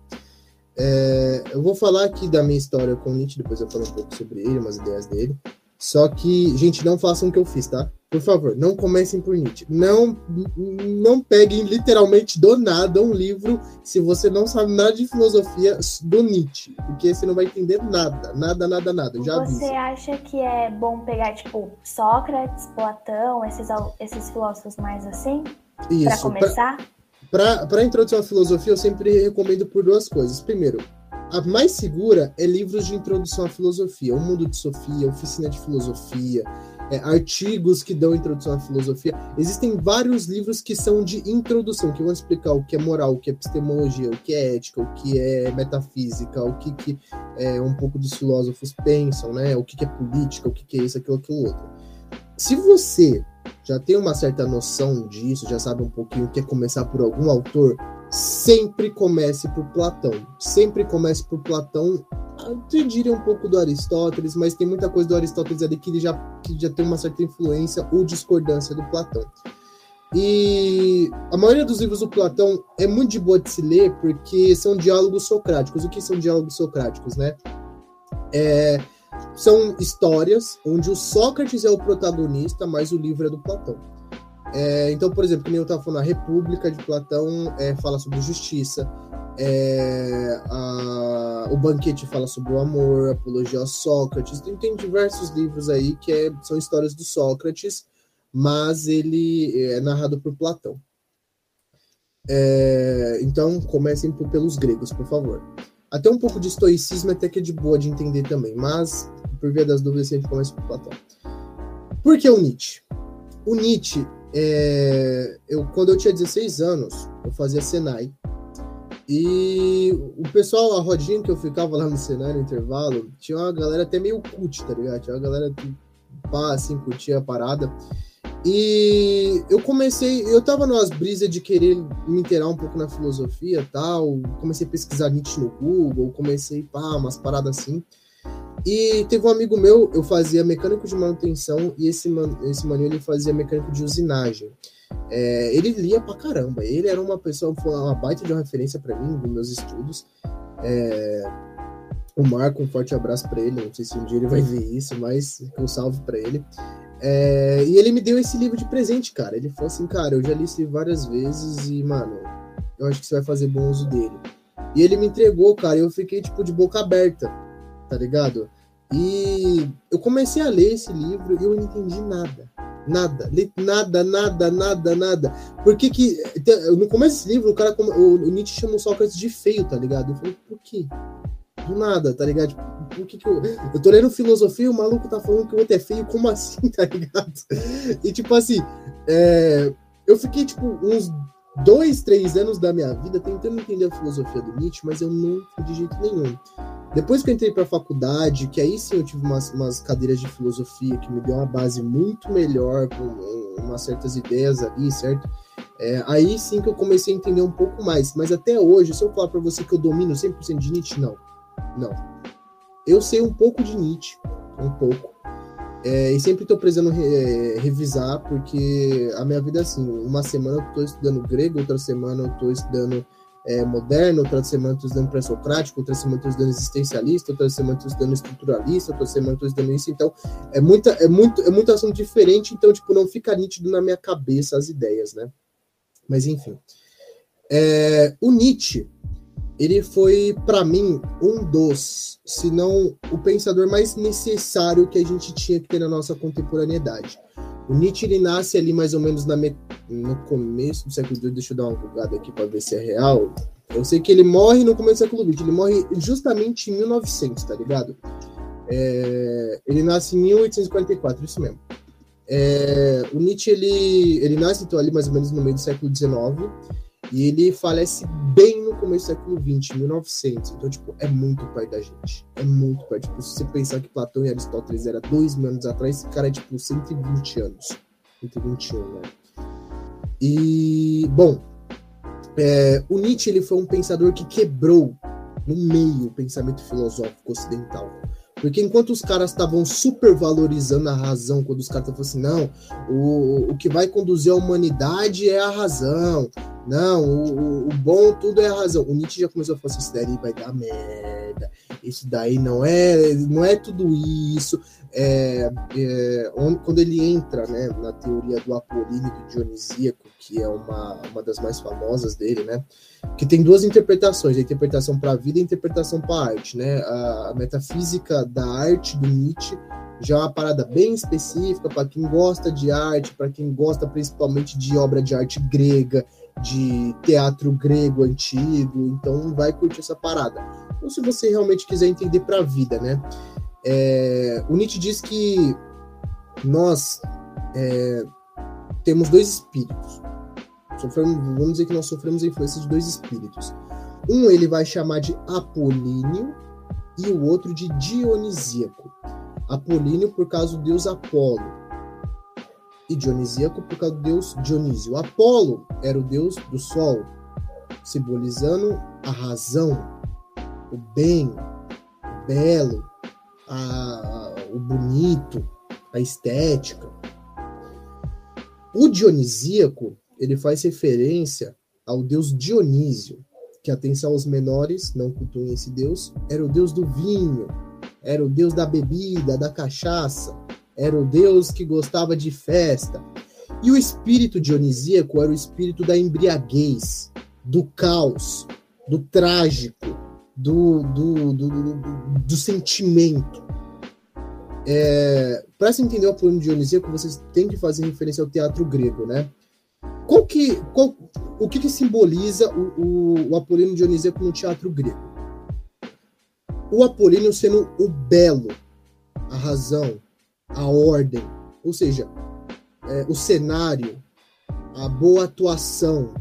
É, eu vou falar aqui da minha história com o Nietzsche, depois eu falo um pouco sobre ele, umas ideias dele. Só que, gente, não façam o que eu fiz, tá? Por favor, não comecem por Nietzsche. Não, não peguem literalmente do nada um livro se você não sabe nada de filosofia do Nietzsche, porque você não vai entender nada, nada, nada, nada. Eu já você acha que é bom pegar, tipo, Sócrates, Platão, esses, esses filósofos mais assim? Para começar? Pra... Para a introdução à filosofia, eu sempre recomendo por duas coisas. Primeiro, a mais segura é livros de introdução à filosofia, O Mundo de Sofia, Oficina de Filosofia, é, artigos que dão introdução à filosofia. Existem vários livros que são de introdução, que vão explicar o que é moral, o que é epistemologia, o que é ética, o que é metafísica, o que, que é, um pouco dos filósofos pensam, né? O que, que é política, o que, que é isso, aquilo, aquilo outro. Se você já tem uma certa noção disso, já sabe um pouquinho, quer começar por algum autor, sempre comece por Platão. Sempre comece por Platão. Eu diria um pouco do Aristóteles, mas tem muita coisa do Aristóteles ali que ele já, que já tem uma certa influência ou discordância do Platão. E a maioria dos livros do Platão é muito de boa de se ler porque são diálogos socráticos. O que são diálogos socráticos, né? É, são histórias onde o Sócrates é o protagonista, mas o livro é do Platão. É, então, por exemplo, que eu estava falando, a República de Platão é, fala sobre justiça, é, a, o Banquete fala sobre o amor, a Apologia a Sócrates. Tem, tem diversos livros aí que é, são histórias do Sócrates, mas ele é narrado por Platão. É, então, comecem por, pelos gregos, por favor. Até um pouco de estoicismo até que é de boa de entender também, mas por via das dúvidas sempre começa por Platão. Por que o Nietzsche? O Nietzsche, é, eu, quando eu tinha 16 anos, eu fazia Senai. E o pessoal, a rodinha que eu ficava lá no Senai no intervalo, tinha uma galera até meio cult, tá ligado? Tinha uma galera que pá, assim, curtia a parada. E eu comecei, eu tava nas brisas de querer me inteirar um pouco na filosofia tal, comecei a pesquisar Nietzsche no Google, comecei, pá, umas paradas assim. E teve um amigo meu, eu fazia mecânico de manutenção e esse, esse maninho ele fazia mecânico de usinagem. É, ele lia pra caramba, ele era uma pessoa, foi uma baita de uma referência para mim, nos meus estudos. É, o Marco, um forte abraço para ele, não sei se um dia ele vai ver isso, mas um salve para ele. É, e ele me deu esse livro de presente, cara. Ele falou assim, cara, eu já li esse livro várias vezes e, mano, eu acho que você vai fazer bom uso dele. E ele me entregou, cara, e eu fiquei, tipo, de boca aberta, tá ligado? E eu comecei a ler esse livro e eu não entendi nada. Nada, nada, nada, nada, nada. Por que que. No começo desse livro, o cara. O, Nietzsche chama o Sócrates de feio, tá ligado? Eu falei, por quê? Do nada, tá ligado? Tipo, por que, que eu. Eu tô lendo filosofia e o maluco tá falando que o outro é feio, como assim, tá ligado? E tipo assim, é, eu fiquei, tipo, uns dois, três anos da minha vida tentando entender a filosofia do Nietzsche, mas eu não fui de jeito nenhum. Depois que eu entrei para faculdade, que aí sim eu tive umas, umas, cadeiras de filosofia que me deu uma base muito melhor, com umas certas ideias ali, certo? É, aí sim que eu comecei a entender um pouco mais. Mas até hoje, se eu falar para você que eu domino 100% de Nietzsche, não. Não. Eu sei um pouco de Nietzsche, um pouco. É, e sempre estou precisando re, é, revisar, porque a minha vida é assim: uma semana eu estou estudando grego, outra semana eu estou estudando é, moderna, outra semana estou estudando pré-socrático, outra semana estou estudando existencialista, outra semana estou estudando estruturalista, outra semana estou estudando isso. Então, é muita, é muito, é muito assunto diferente, então, tipo, não fica nítido na minha cabeça as ideias, né? Mas, enfim. É, o Nietzsche, ele foi, para mim, um dos, se não o pensador mais necessário que a gente tinha que ter na nossa contemporaneidade. O Nietzsche ele nasce ali mais ou menos met... no começo do século XX. Deixa eu dar uma bugada aqui para ver se é real. Eu sei que ele morre no começo do século XX. Ele morre justamente em 1900, tá ligado? É... Ele nasce em 1844, isso mesmo. É... O Nietzsche ele, ele nasce então ali mais ou menos no meio do século XIX e ele falece bem no começo do século XX, 1900. Então, tipo, é muito perto da gente. É muito perto. Tipo, se você pensar que Platão e Aristóteles era dois mil anos atrás, esse cara é, tipo, 120 anos. 121, né? E, bom, é, o Nietzsche ele foi um pensador que quebrou no meio o pensamento filosófico ocidental. Porque enquanto os caras estavam supervalorizando a razão, quando os caras estavam assim, não, o, o que vai conduzir a humanidade é a razão, não, o, o, bom tudo é a razão. O Nietzsche já começou a falar assim, isso daí vai dar merda, isso daí não é, não é tudo isso. É, é, quando ele entra né, na teoria do Apolíneo do Dionisíaco, que é uma, uma das mais famosas dele, né? Que tem duas interpretações, a interpretação para a vida e a interpretação para a arte, né? A, a metafísica da arte do Nietzsche já é uma parada bem específica para quem gosta de arte, para quem gosta principalmente de obra de arte grega, de teatro grego antigo, então vai curtir essa parada. Ou se você realmente quiser entender para a vida, né? É, o Nietzsche diz que nós é, temos dois espíritos. Sofremos, vamos dizer que nós sofremos a influência de dois espíritos. Um ele vai chamar de Apolíneo e o outro de Dionisíaco. Apolíneo por causa do deus Apolo e Dionisíaco por causa do deus Dionísio. Apolo era o deus do sol, simbolizando a razão, o bem, o belo, a, o bonito, a estética. O Dionisíaco ele faz referência ao deus Dionísio, que atenção aos menores, não cultuem esse deus, era o deus do vinho, era o deus da bebida, da cachaça, era o deus que gostava de festa. E o espírito dionisíaco era o espírito da embriaguez, do caos, do trágico, do, do, do, do, do sentimento. É, Para se entender o Apolônio Dionisíaco, vocês têm que fazer referência ao teatro grego, né? Qual que, qual, o que, que simboliza o, o, o Apolíneo Dionisíaco no teatro grego? O Apolíneo sendo o belo, a razão, a ordem, ou seja, é, o cenário, a boa atuação,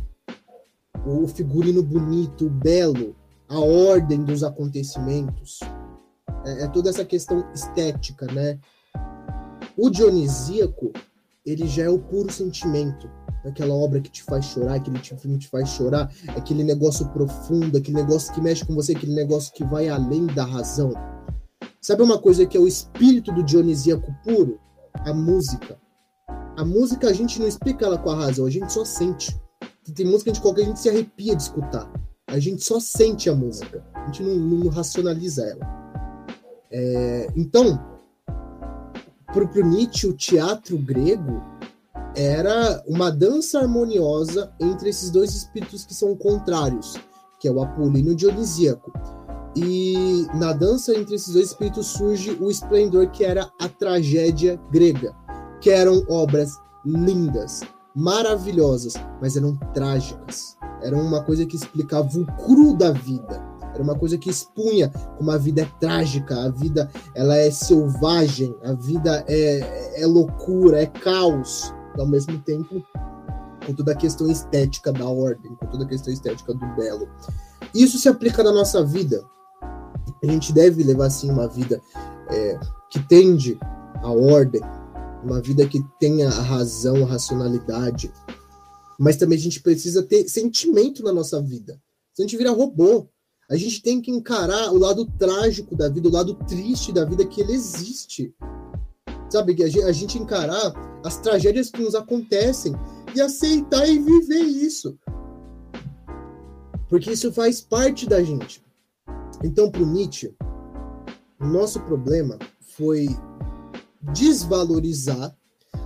o figurino bonito, o belo, a ordem dos acontecimentos, é, é toda essa questão estética, né? O dionisíaco, ele já é o puro sentimento, aquela obra que te faz chorar, aquele filme que te faz chorar, aquele negócio profundo, aquele negócio que mexe com você, aquele negócio que vai além da razão. Sabe uma coisa que é o espírito do dionisíaco puro? A música. A música a gente não explica ela com a razão, a gente só sente. Tem música gente coloca, a gente se arrepia de escutar. A gente só sente a música. A gente não, não racionaliza ela. É, então, para o Nietzsche, o teatro grego era uma dança harmoniosa entre esses dois espíritos que são contrários, que é o apolíneo dionisíaco. E na dança entre esses dois espíritos surge o esplendor que era a tragédia grega, que eram obras lindas, maravilhosas, mas eram trágicas. Era uma coisa que explicava o cru da vida. Era uma coisa que expunha como a vida é trágica, a vida ela é selvagem, a vida é, é loucura, é caos, ao mesmo tempo com toda a questão estética da ordem, com toda a questão estética do belo. Isso se aplica na nossa vida. A gente deve levar assim uma vida é, que tende à ordem, uma vida que tenha a razão, a racionalidade, mas também a gente precisa ter sentimento na nossa vida. Se a gente vira robô, a gente tem que encarar o lado trágico da vida, o lado triste da vida que ele existe. Sabe, a gente encarar as tragédias que nos acontecem e aceitar e viver isso. Porque isso faz parte da gente. Então, para o Nietzsche, o nosso problema foi desvalorizar,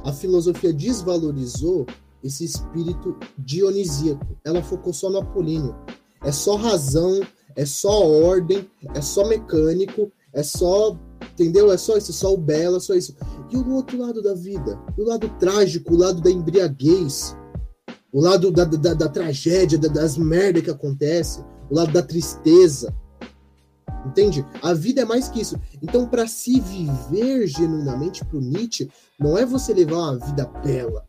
a filosofia desvalorizou esse espírito dionisíaco. Ela focou só no apolíneo. É só razão, é só ordem, é só mecânico, é só. Entendeu? É só isso, só o belo, é só isso. E o outro lado da vida, o lado trágico, o lado da embriaguez, o lado da, da, da tragédia, da, das merdas que acontece, o lado da tristeza. Entende? A vida é mais que isso. Então, para se viver genuinamente para o Nietzsche, não é você levar uma vida bela,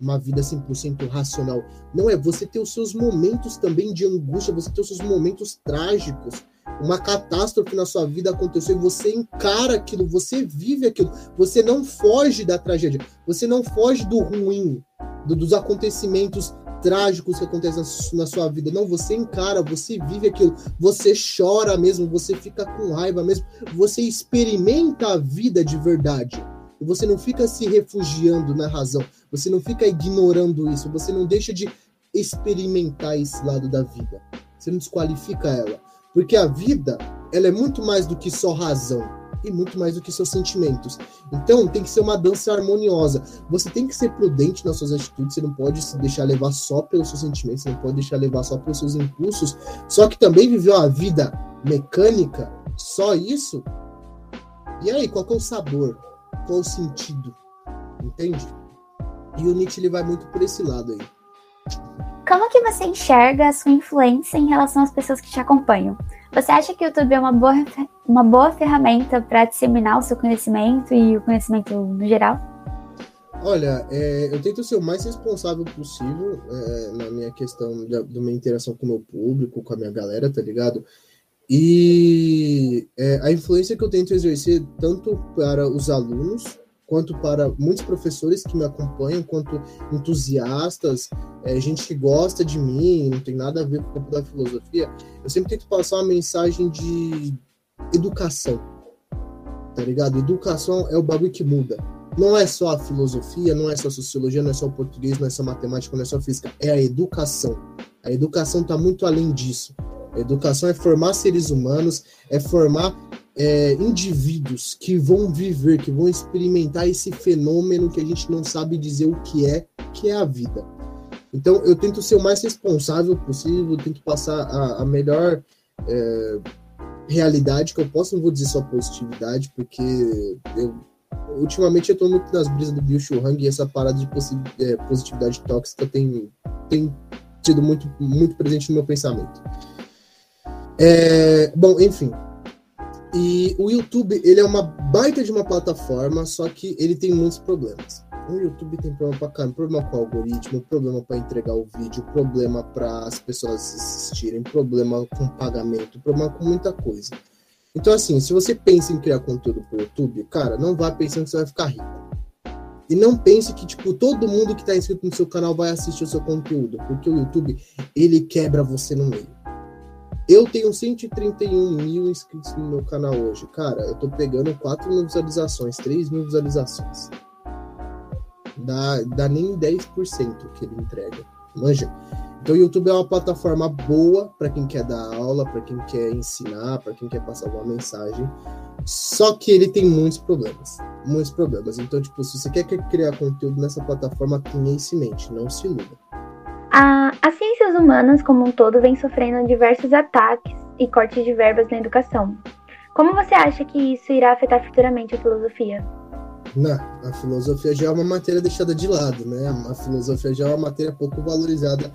uma vida 100% racional. Não é você ter os seus momentos também de angústia, você ter os seus momentos trágicos. Uma catástrofe na sua vida aconteceu e você encara aquilo, você vive aquilo. Você não foge da tragédia, você não foge do ruim, do, dos acontecimentos trágicos que acontecem na sua vida. Não, você encara, você vive aquilo, você chora mesmo, você fica com raiva mesmo, você experimenta a vida de verdade. E você não fica se refugiando na razão, você não fica ignorando isso, você não deixa de experimentar esse lado da vida. Você não desqualifica ela. Porque a vida, ela é muito mais do que só razão e muito mais do que seus sentimentos. Então, tem que ser uma dança harmoniosa. Você tem que ser prudente nas suas atitudes, você não pode se deixar levar só pelos seus sentimentos, você não pode deixar levar só pelos seus impulsos. Só que também viver uma vida mecânica, só isso. E aí, qual é o sabor? Qual é o sentido? Entende? E o Nietzsche ele vai muito por esse lado aí. Como que você enxerga a sua influência em relação às pessoas que te acompanham? Você acha que o YouTube é uma boa, uma boa ferramenta para disseminar o seu conhecimento e o conhecimento no geral? Olha, é, eu tento ser o mais responsável possível é, na minha questão da, minha interação com o meu público, com a minha galera, tá ligado? E é, a influência que eu tento exercer tanto para os alunos quanto para muitos professores que me acompanham, quanto entusiastas, é, gente que gosta de mim, não tem nada a ver com o campo da filosofia, eu sempre tento passar uma mensagem de educação, tá ligado? Educação é o bagulho que muda. Não é só a filosofia, não é só a sociologia, não é só o português, não é só a matemática, não é só a física, é a educação. A educação está muito além disso. Educação é formar seres humanos, é formar é, indivíduos que vão viver, que vão experimentar esse fenômeno que a gente não sabe dizer o que é, que é a vida. Então, eu tento ser o mais responsável possível, tento passar a, a melhor é, realidade que eu posso, não vou dizer só positividade, porque eu, ultimamente eu tô muito nas brisas do Bill Churrang e essa parada de é, positividade tóxica tem, tem sido muito, muito presente no meu pensamento. É, bom, enfim, e o YouTube, ele é uma baita de uma plataforma, só que ele tem muitos problemas. O YouTube tem problema pra caramba, problema com o algoritmo, problema para entregar o vídeo, problema para as pessoas assistirem, problema com pagamento, problema com muita coisa. Então, assim, se você pensa em criar conteúdo pro YouTube, cara, não vá pensando que você vai ficar rico. E não pense que, tipo, todo mundo que tá inscrito no seu canal vai assistir o seu conteúdo, porque o YouTube, ele quebra você no meio. Eu tenho 131 mil inscritos no meu canal hoje. Cara, eu tô pegando 4 mil visualizações, 3 mil visualizações. Dá, dá nem 10% que ele entrega. Manja. Então o YouTube é uma plataforma boa para quem quer dar aula, para quem quer ensinar, para quem quer passar uma mensagem. Só que ele tem muitos problemas. Muitos problemas. Então, tipo, se você quer criar conteúdo nessa plataforma, tenha isso em mente, não se iluda. A, as ciências humanas, como um todo, vem sofrendo diversos ataques e cortes de verbas na educação. Como você acha que isso irá afetar futuramente a filosofia? Não, a filosofia já é uma matéria deixada de lado, né? A filosofia já é uma matéria pouco valorizada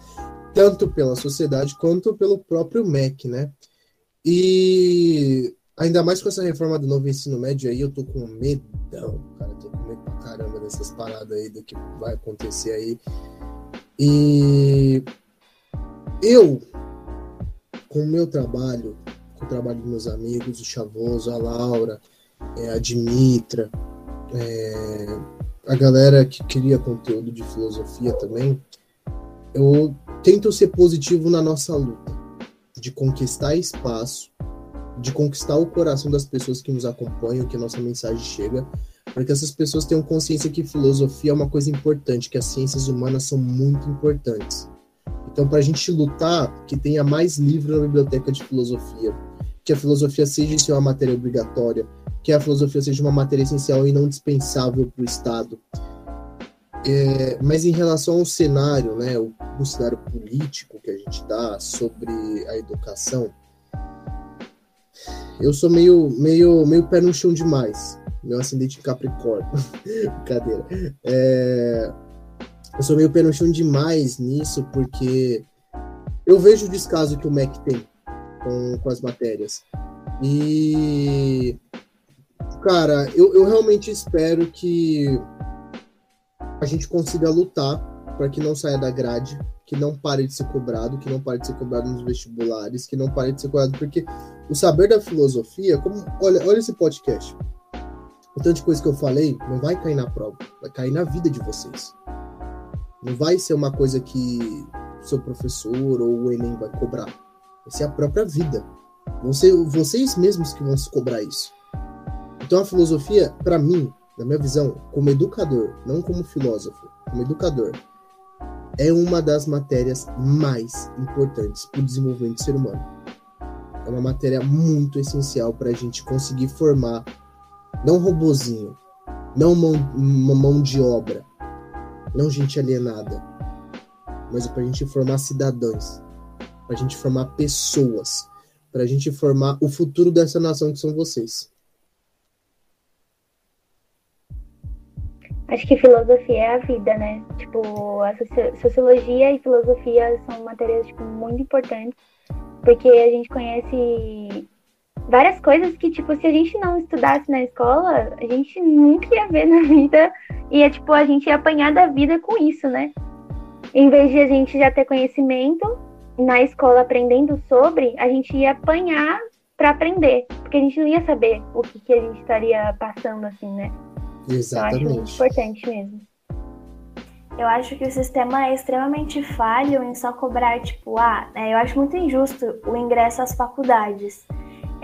tanto pela sociedade quanto pelo próprio MEC, né? E ainda mais com essa reforma do novo ensino médio aí, eu tô com medão, cara, eu tô com medo pra caramba dessas paradas aí do que vai acontecer aí. E eu, com o meu trabalho, com o trabalho dos meus amigos, o Chavoso, a Laura, é, a Dimitra, é, a galera que cria conteúdo de filosofia também, eu tento ser positivo na nossa luta de conquistar espaço, de conquistar o coração das pessoas que nos acompanham, que a nossa mensagem chega, para que essas pessoas tenham consciência que filosofia é uma coisa importante, que as ciências humanas são muito importantes. Então, para a gente lutar, que tenha mais livros na biblioteca de filosofia, que a filosofia seja uma matéria obrigatória, que a filosofia seja uma matéria essencial e não dispensável para o Estado. É, mas em relação ao cenário, né, o, o cenário político que a gente dá sobre a educação, eu sou meio, meio, meio pé no chão demais. Meu ascendente Capricórnio. Brincadeira. É, eu sou meio pé demais nisso, porque eu vejo o descaso que o MEC tem com, com as matérias. E, cara, eu, eu realmente espero que a gente consiga lutar para que não saia da grade, que não pare de ser cobrado, que não pare de ser cobrado nos vestibulares, que não pare de ser cobrado, porque o saber da filosofia, como olha, olha esse podcast. O tanto de coisa que eu falei não vai cair na prova, vai cair na vida de vocês. Não vai ser uma coisa que seu professor ou o Enem vai cobrar. Vai ser a própria vida. Vão ser vocês mesmos que vão se cobrar isso. Então a filosofia, para mim, na minha visão, como educador, não como filósofo, como educador, é uma das matérias mais importantes para o desenvolvimento do ser humano. É uma matéria muito essencial para a gente conseguir formar, não robozinho, não mão, mão de obra, não gente alienada, mas é para a gente formar cidadãos, para a gente formar pessoas, para a gente formar o futuro dessa nação que são vocês. Acho que filosofia é a vida, né? Tipo, a sociologia e filosofia são matérias tipo, muito importantes, porque a gente conhece várias coisas que, tipo, se a gente não estudasse na escola, a gente nunca ia ver na vida. E é tipo, a gente ia apanhar da vida com isso, né? Em vez de a gente já ter conhecimento na escola aprendendo sobre, a gente ia apanhar para aprender. Porque a gente não ia saber o que, que a gente estaria passando, assim, né? Exatamente. Eu acho muito importante mesmo. Eu acho que o sistema é extremamente falho em só cobrar, tipo, ah, é, eu acho muito injusto o ingresso às faculdades.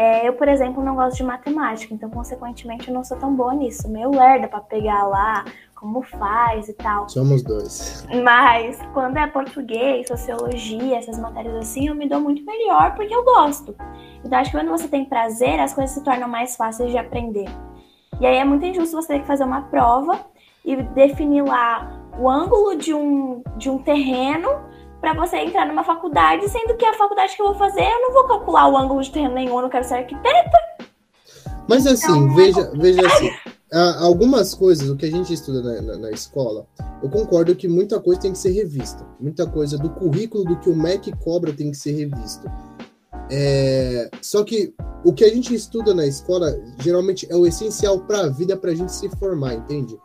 É, eu, por exemplo, não gosto de matemática, então, consequentemente, eu não sou tão boa nisso. Meio lerda para pegar lá como faz e tal. Somos dois. Mas quando é português, sociologia, essas matérias assim, eu me dou muito melhor porque eu gosto. Então, acho que quando você tem prazer, as coisas se tornam mais fáceis de aprender. E aí é muito injusto você ter que fazer uma prova e definir lá o ângulo de um, de um terreno para você entrar numa faculdade, sendo que a faculdade que eu vou fazer, eu não vou calcular o ângulo de terreno nenhum, eu não quero ser arquiteta. Mas assim, então, veja, veja assim, algumas coisas, o que a gente estuda na, na, na, escola, eu concordo que muita coisa tem que ser revista. Muita coisa do currículo do que o MEC cobra tem que ser revisto. É, só que o que a gente estuda na escola geralmente é o essencial para a vida, para a gente se formar, entende?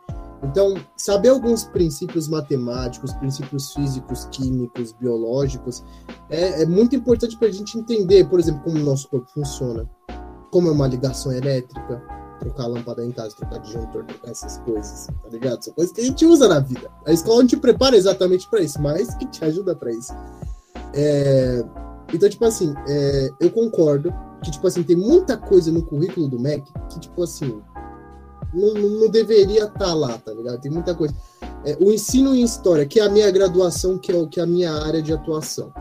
Então, saber alguns princípios matemáticos, princípios físicos, químicos, biológicos, é, é muito importante para a gente entender, por exemplo, como o nosso corpo funciona, como é uma ligação elétrica, trocar a lâmpada em casa, trocar disjuntor, trocar essas coisas, tá ligado? São coisas que a gente usa na vida. A escola não te prepara exatamente para isso, mas que te ajuda para isso. É, então, tipo assim, é, eu concordo que, tipo assim, tem muita coisa no currículo do MEC que, tipo assim, não, não deveria estar tá lá, tá ligado? Tem muita coisa. É, o ensino em história, que é a minha graduação, que é, o, que é a minha área de atuação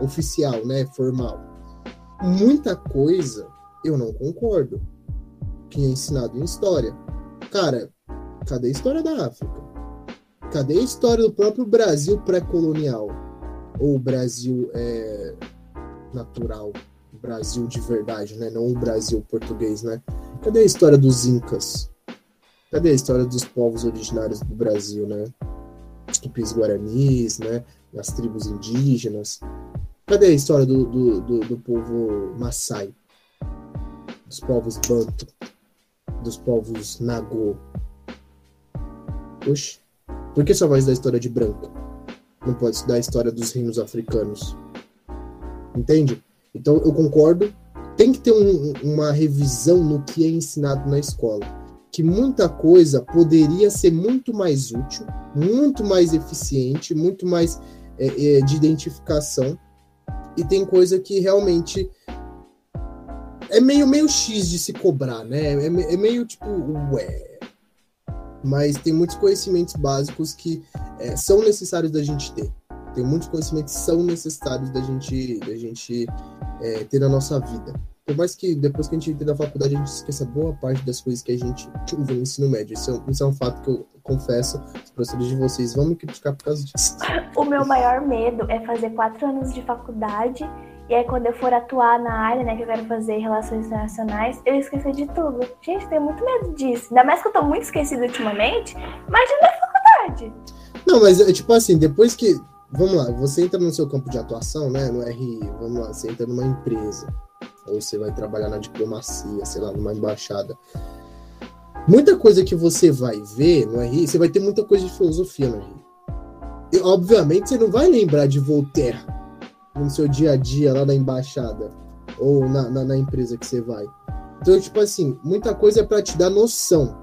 oficial, né, formal. Muita coisa eu não concordo que é ensinado em história. Cara, cadê a história da África? Cadê a história do próprio Brasil pré-colonial? Ou Brasil é, natural, Brasil de verdade, né? Não o Brasil português, né? Cadê a história dos Incas? Cadê a história dos povos originários do Brasil, né? Os tupis guaranis, né? As tribos indígenas. Cadê a história do, do, do, do povo Maasai? Dos povos Bantu? Dos povos Nagô? Oxe, por que só vai estudar a história de branco? Não pode estudar a história dos reinos africanos? Entende? Então eu concordo. Tem que ter um, uma revisão no que é ensinado na escola. Que muita coisa poderia ser muito mais útil, muito mais eficiente, muito mais é, é, de identificação. E tem coisa que realmente é meio, meio X de se cobrar, né? É, é meio tipo, ué. Mas tem muitos conhecimentos básicos que é, são necessários da gente ter. Tem muitos conhecimentos que são necessários da gente, da gente é, ter na nossa vida. Por mais que depois que a gente entra na faculdade, a gente esqueça boa parte das coisas que a gente usa no ensino médio. Isso é, isso é um fato que eu confesso. Os professores de vocês vão me criticar por causa disso. O meu maior medo é fazer quatro anos de faculdade e aí quando eu for atuar na área, né, que eu quero fazer relações internacionais, eu esquecer de tudo. Gente, tenho muito medo disso. Ainda mais que eu tô muito esquecida ultimamente. Imagina na faculdade. Não, mas é tipo assim, depois que. Vamos lá, você entra no seu campo de atuação, né? No RI, vamos lá, você entra numa empresa. Ou você vai trabalhar na diplomacia, sei lá, numa embaixada. Muita coisa que você vai ver no RI, você vai ter muita coisa de filosofia no RI. E, obviamente, você não vai lembrar de Voltaire no seu dia a dia lá na embaixada ou na, na, na empresa que você vai. Então, tipo assim, muita coisa é para te dar noção,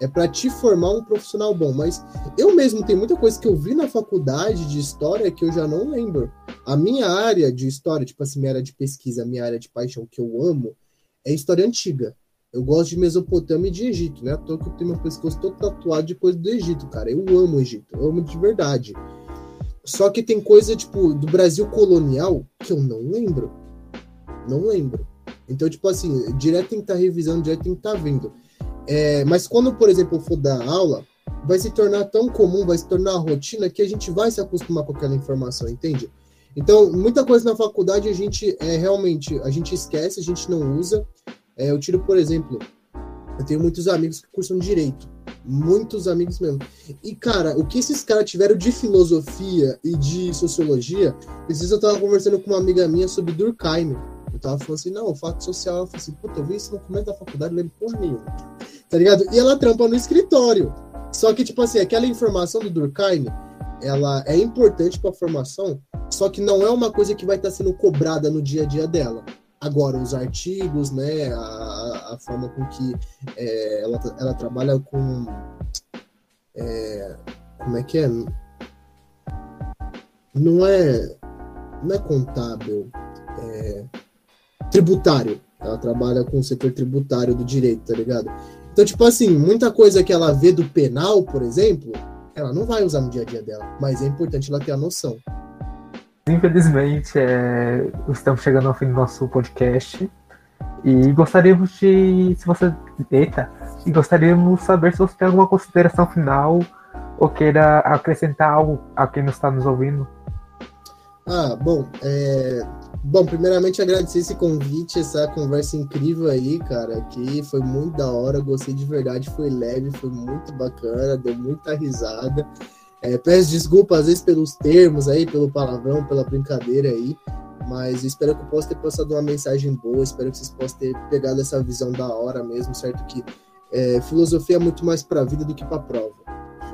é para te formar um profissional bom. Mas eu mesmo tenho muita coisa que eu vi na faculdade de história que eu já não lembro. A minha área de história, tipo assim, minha área de pesquisa, minha área de paixão que eu amo, é história antiga. Eu gosto de Mesopotâmia e de Egito, né? Tô que eu tenho meu pescoço todo tatuado de coisa do Egito, cara. Eu amo o Egito, eu amo de verdade. Só que tem coisa, tipo, do Brasil colonial que eu não lembro. Não lembro. Então, tipo assim, direto tem que estar tá revisando, direto tem que estar tá vendo. É, mas quando, por exemplo, eu for dar aula, vai se tornar tão comum, vai se tornar rotina que a gente vai se acostumar com aquela informação, entende? Então, muita coisa na faculdade a gente é realmente, a gente esquece, a gente não usa. É, eu tiro, por exemplo, eu tenho muitos amigos que cursam direito. Muitos amigos mesmo. E, cara, o que esses caras tiveram de filosofia e de sociologia, esses eu tava conversando com uma amiga minha sobre Durkheim. Eu tava falando assim, não, o fato social. Eu falei assim, puta, eu vi isso no documento da faculdade, não lembro porra nenhuma. Tá ligado? E ela trampa no escritório. Só que, tipo assim, aquela informação do Durkheim, ela é importante para a formação, só que não é uma coisa que vai estar tá sendo cobrada no dia a dia dela. Agora, os artigos, né, a, a forma com que é, ela, ela trabalha com. É, como é que é? Não é, não é contábil, é tributário. Ela trabalha com o setor tributário do direito, tá ligado? Então, tipo assim, muita coisa que ela vê do penal, por exemplo, ela não vai usar no dia a dia dela, mas é importante ela ter a noção. Infelizmente, é, estamos chegando ao fim do nosso podcast. E gostaríamos de. Se você. Eita! E gostaríamos de saber se você tem alguma consideração final ou queira acrescentar algo a quem está nos ouvindo. Ah, bom, é... bom, primeiramente agradecer esse convite, essa conversa incrível aí, cara, que foi muito da hora, gostei de verdade, foi leve, foi muito bacana, deu muita risada. É, peço desculpa às vezes pelos termos aí, pelo palavrão, pela brincadeira aí, mas espero que eu possa ter passado uma mensagem boa, espero que vocês possam ter pegado essa visão da hora mesmo, certo? Que é, filosofia é muito mais para a vida do que para prova.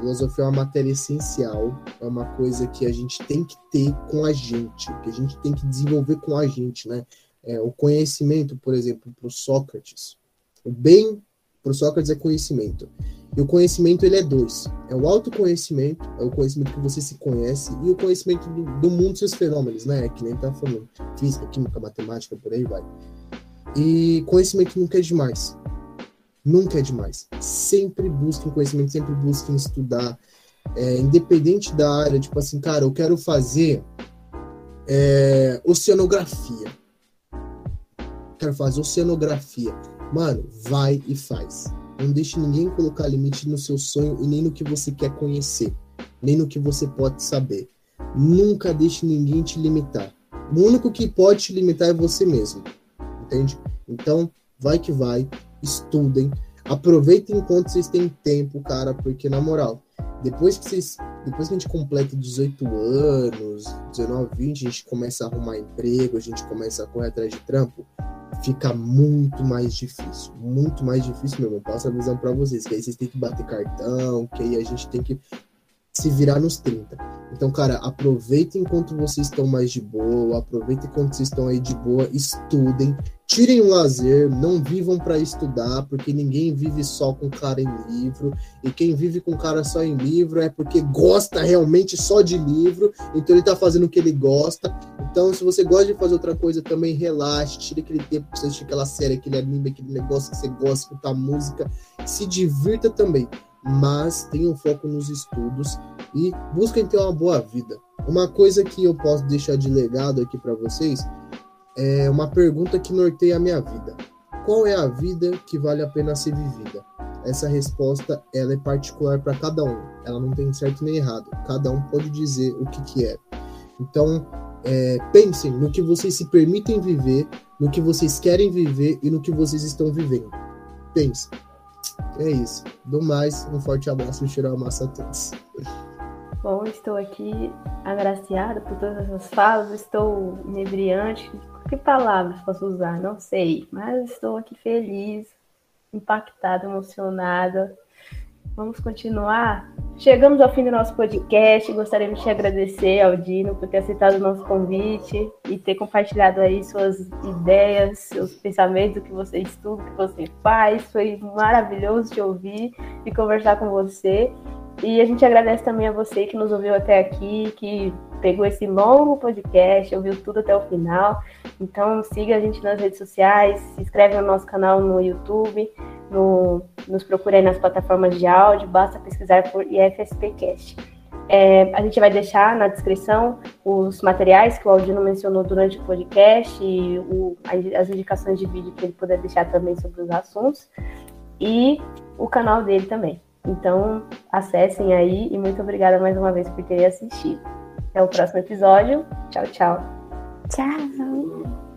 Filosofia é uma matéria essencial, é uma coisa que a gente tem que ter com a gente, que a gente tem que desenvolver com a gente, né? É, o conhecimento, por exemplo, para o Sócrates. O bem para o Sócrates é conhecimento. E o conhecimento ele é dois: é o autoconhecimento, é o conhecimento que você se conhece, e o conhecimento do, do mundo seus fenômenos, né? Que nem tá falando física, química, matemática, por aí vai. E conhecimento nunca é demais. Nunca é demais. Sempre busquem conhecimento, sempre busquem estudar. É, independente da área, tipo assim, cara, eu quero fazer é, oceanografia. Quero fazer oceanografia. Mano, vai e faz não deixe ninguém colocar limite no seu sonho e nem no que você quer conhecer, nem no que você pode saber. Nunca deixe ninguém te limitar. O único que pode te limitar é você mesmo. Entende? Então, vai que vai, estudem, aproveitem enquanto vocês têm tempo, cara, porque na moral, depois que vocês, depois que a gente completa 18 anos, 19, 20, a gente começa a arrumar emprego, a gente começa a correr atrás de trampo, fica muito mais difícil. Muito mais difícil mesmo. Eu passo a visão para vocês, que aí vocês têm que bater cartão, que aí a gente tem que se virar nos 30. Então, cara, aproveitem enquanto vocês estão mais de boa, aproveitem enquanto vocês estão aí de boa, estudem, tirem o lazer, não vivam para estudar, porque ninguém vive só com cara em livro, e quem vive com cara só em livro é porque gosta realmente só de livro, então ele tá fazendo o que ele gosta. Então, se você gosta de fazer outra coisa também, relaxe, tire aquele tempo pra você assistir aquela série, aquele anime, aquele negócio que você gosta, escutar música, se divirta também mas tenham foco nos estudos e busquem ter uma boa vida. Uma coisa que eu posso deixar de legado aqui para vocês é uma pergunta que norteia a minha vida. Qual é a vida que vale a pena ser vivida? Essa resposta ela é particular para cada um. Ela não tem certo nem errado. Cada um pode dizer o que, que é. Então, é, pensem no que vocês se permitem viver, no que vocês querem viver e no que vocês estão vivendo. Pensem. É isso. Do mais, um forte abraço e cheiro a massa a todos. Bom, estou aqui agraciada por todas essas falas, estou inebriante. Que palavras posso usar? Não sei, mas estou aqui feliz, impactada, emocionada. Vamos continuar? Chegamos ao fim do nosso podcast. Gostaríamos de agradecer, Aldino, por ter aceitado o nosso convite e ter compartilhado aí suas ideias, seus pensamentos, o que você estuda, o que você faz. Foi maravilhoso te ouvir e conversar com você. E a gente agradece também a você que nos ouviu até aqui, que pegou esse longo podcast, ouviu tudo até o final. Então siga a gente nas redes sociais, se inscreve no nosso canal no YouTube, no, nos procure aí nas plataformas de áudio, basta pesquisar por IFSPcast. É, a gente vai deixar na descrição os materiais que o Aldino mencionou durante o podcast e o, as indicações de vídeo que ele puder deixar também sobre os assuntos e o canal dele também. Então, acessem aí e muito obrigada mais uma vez por terem assistido. Até o próximo episódio. Tchau, tchau. Tchau.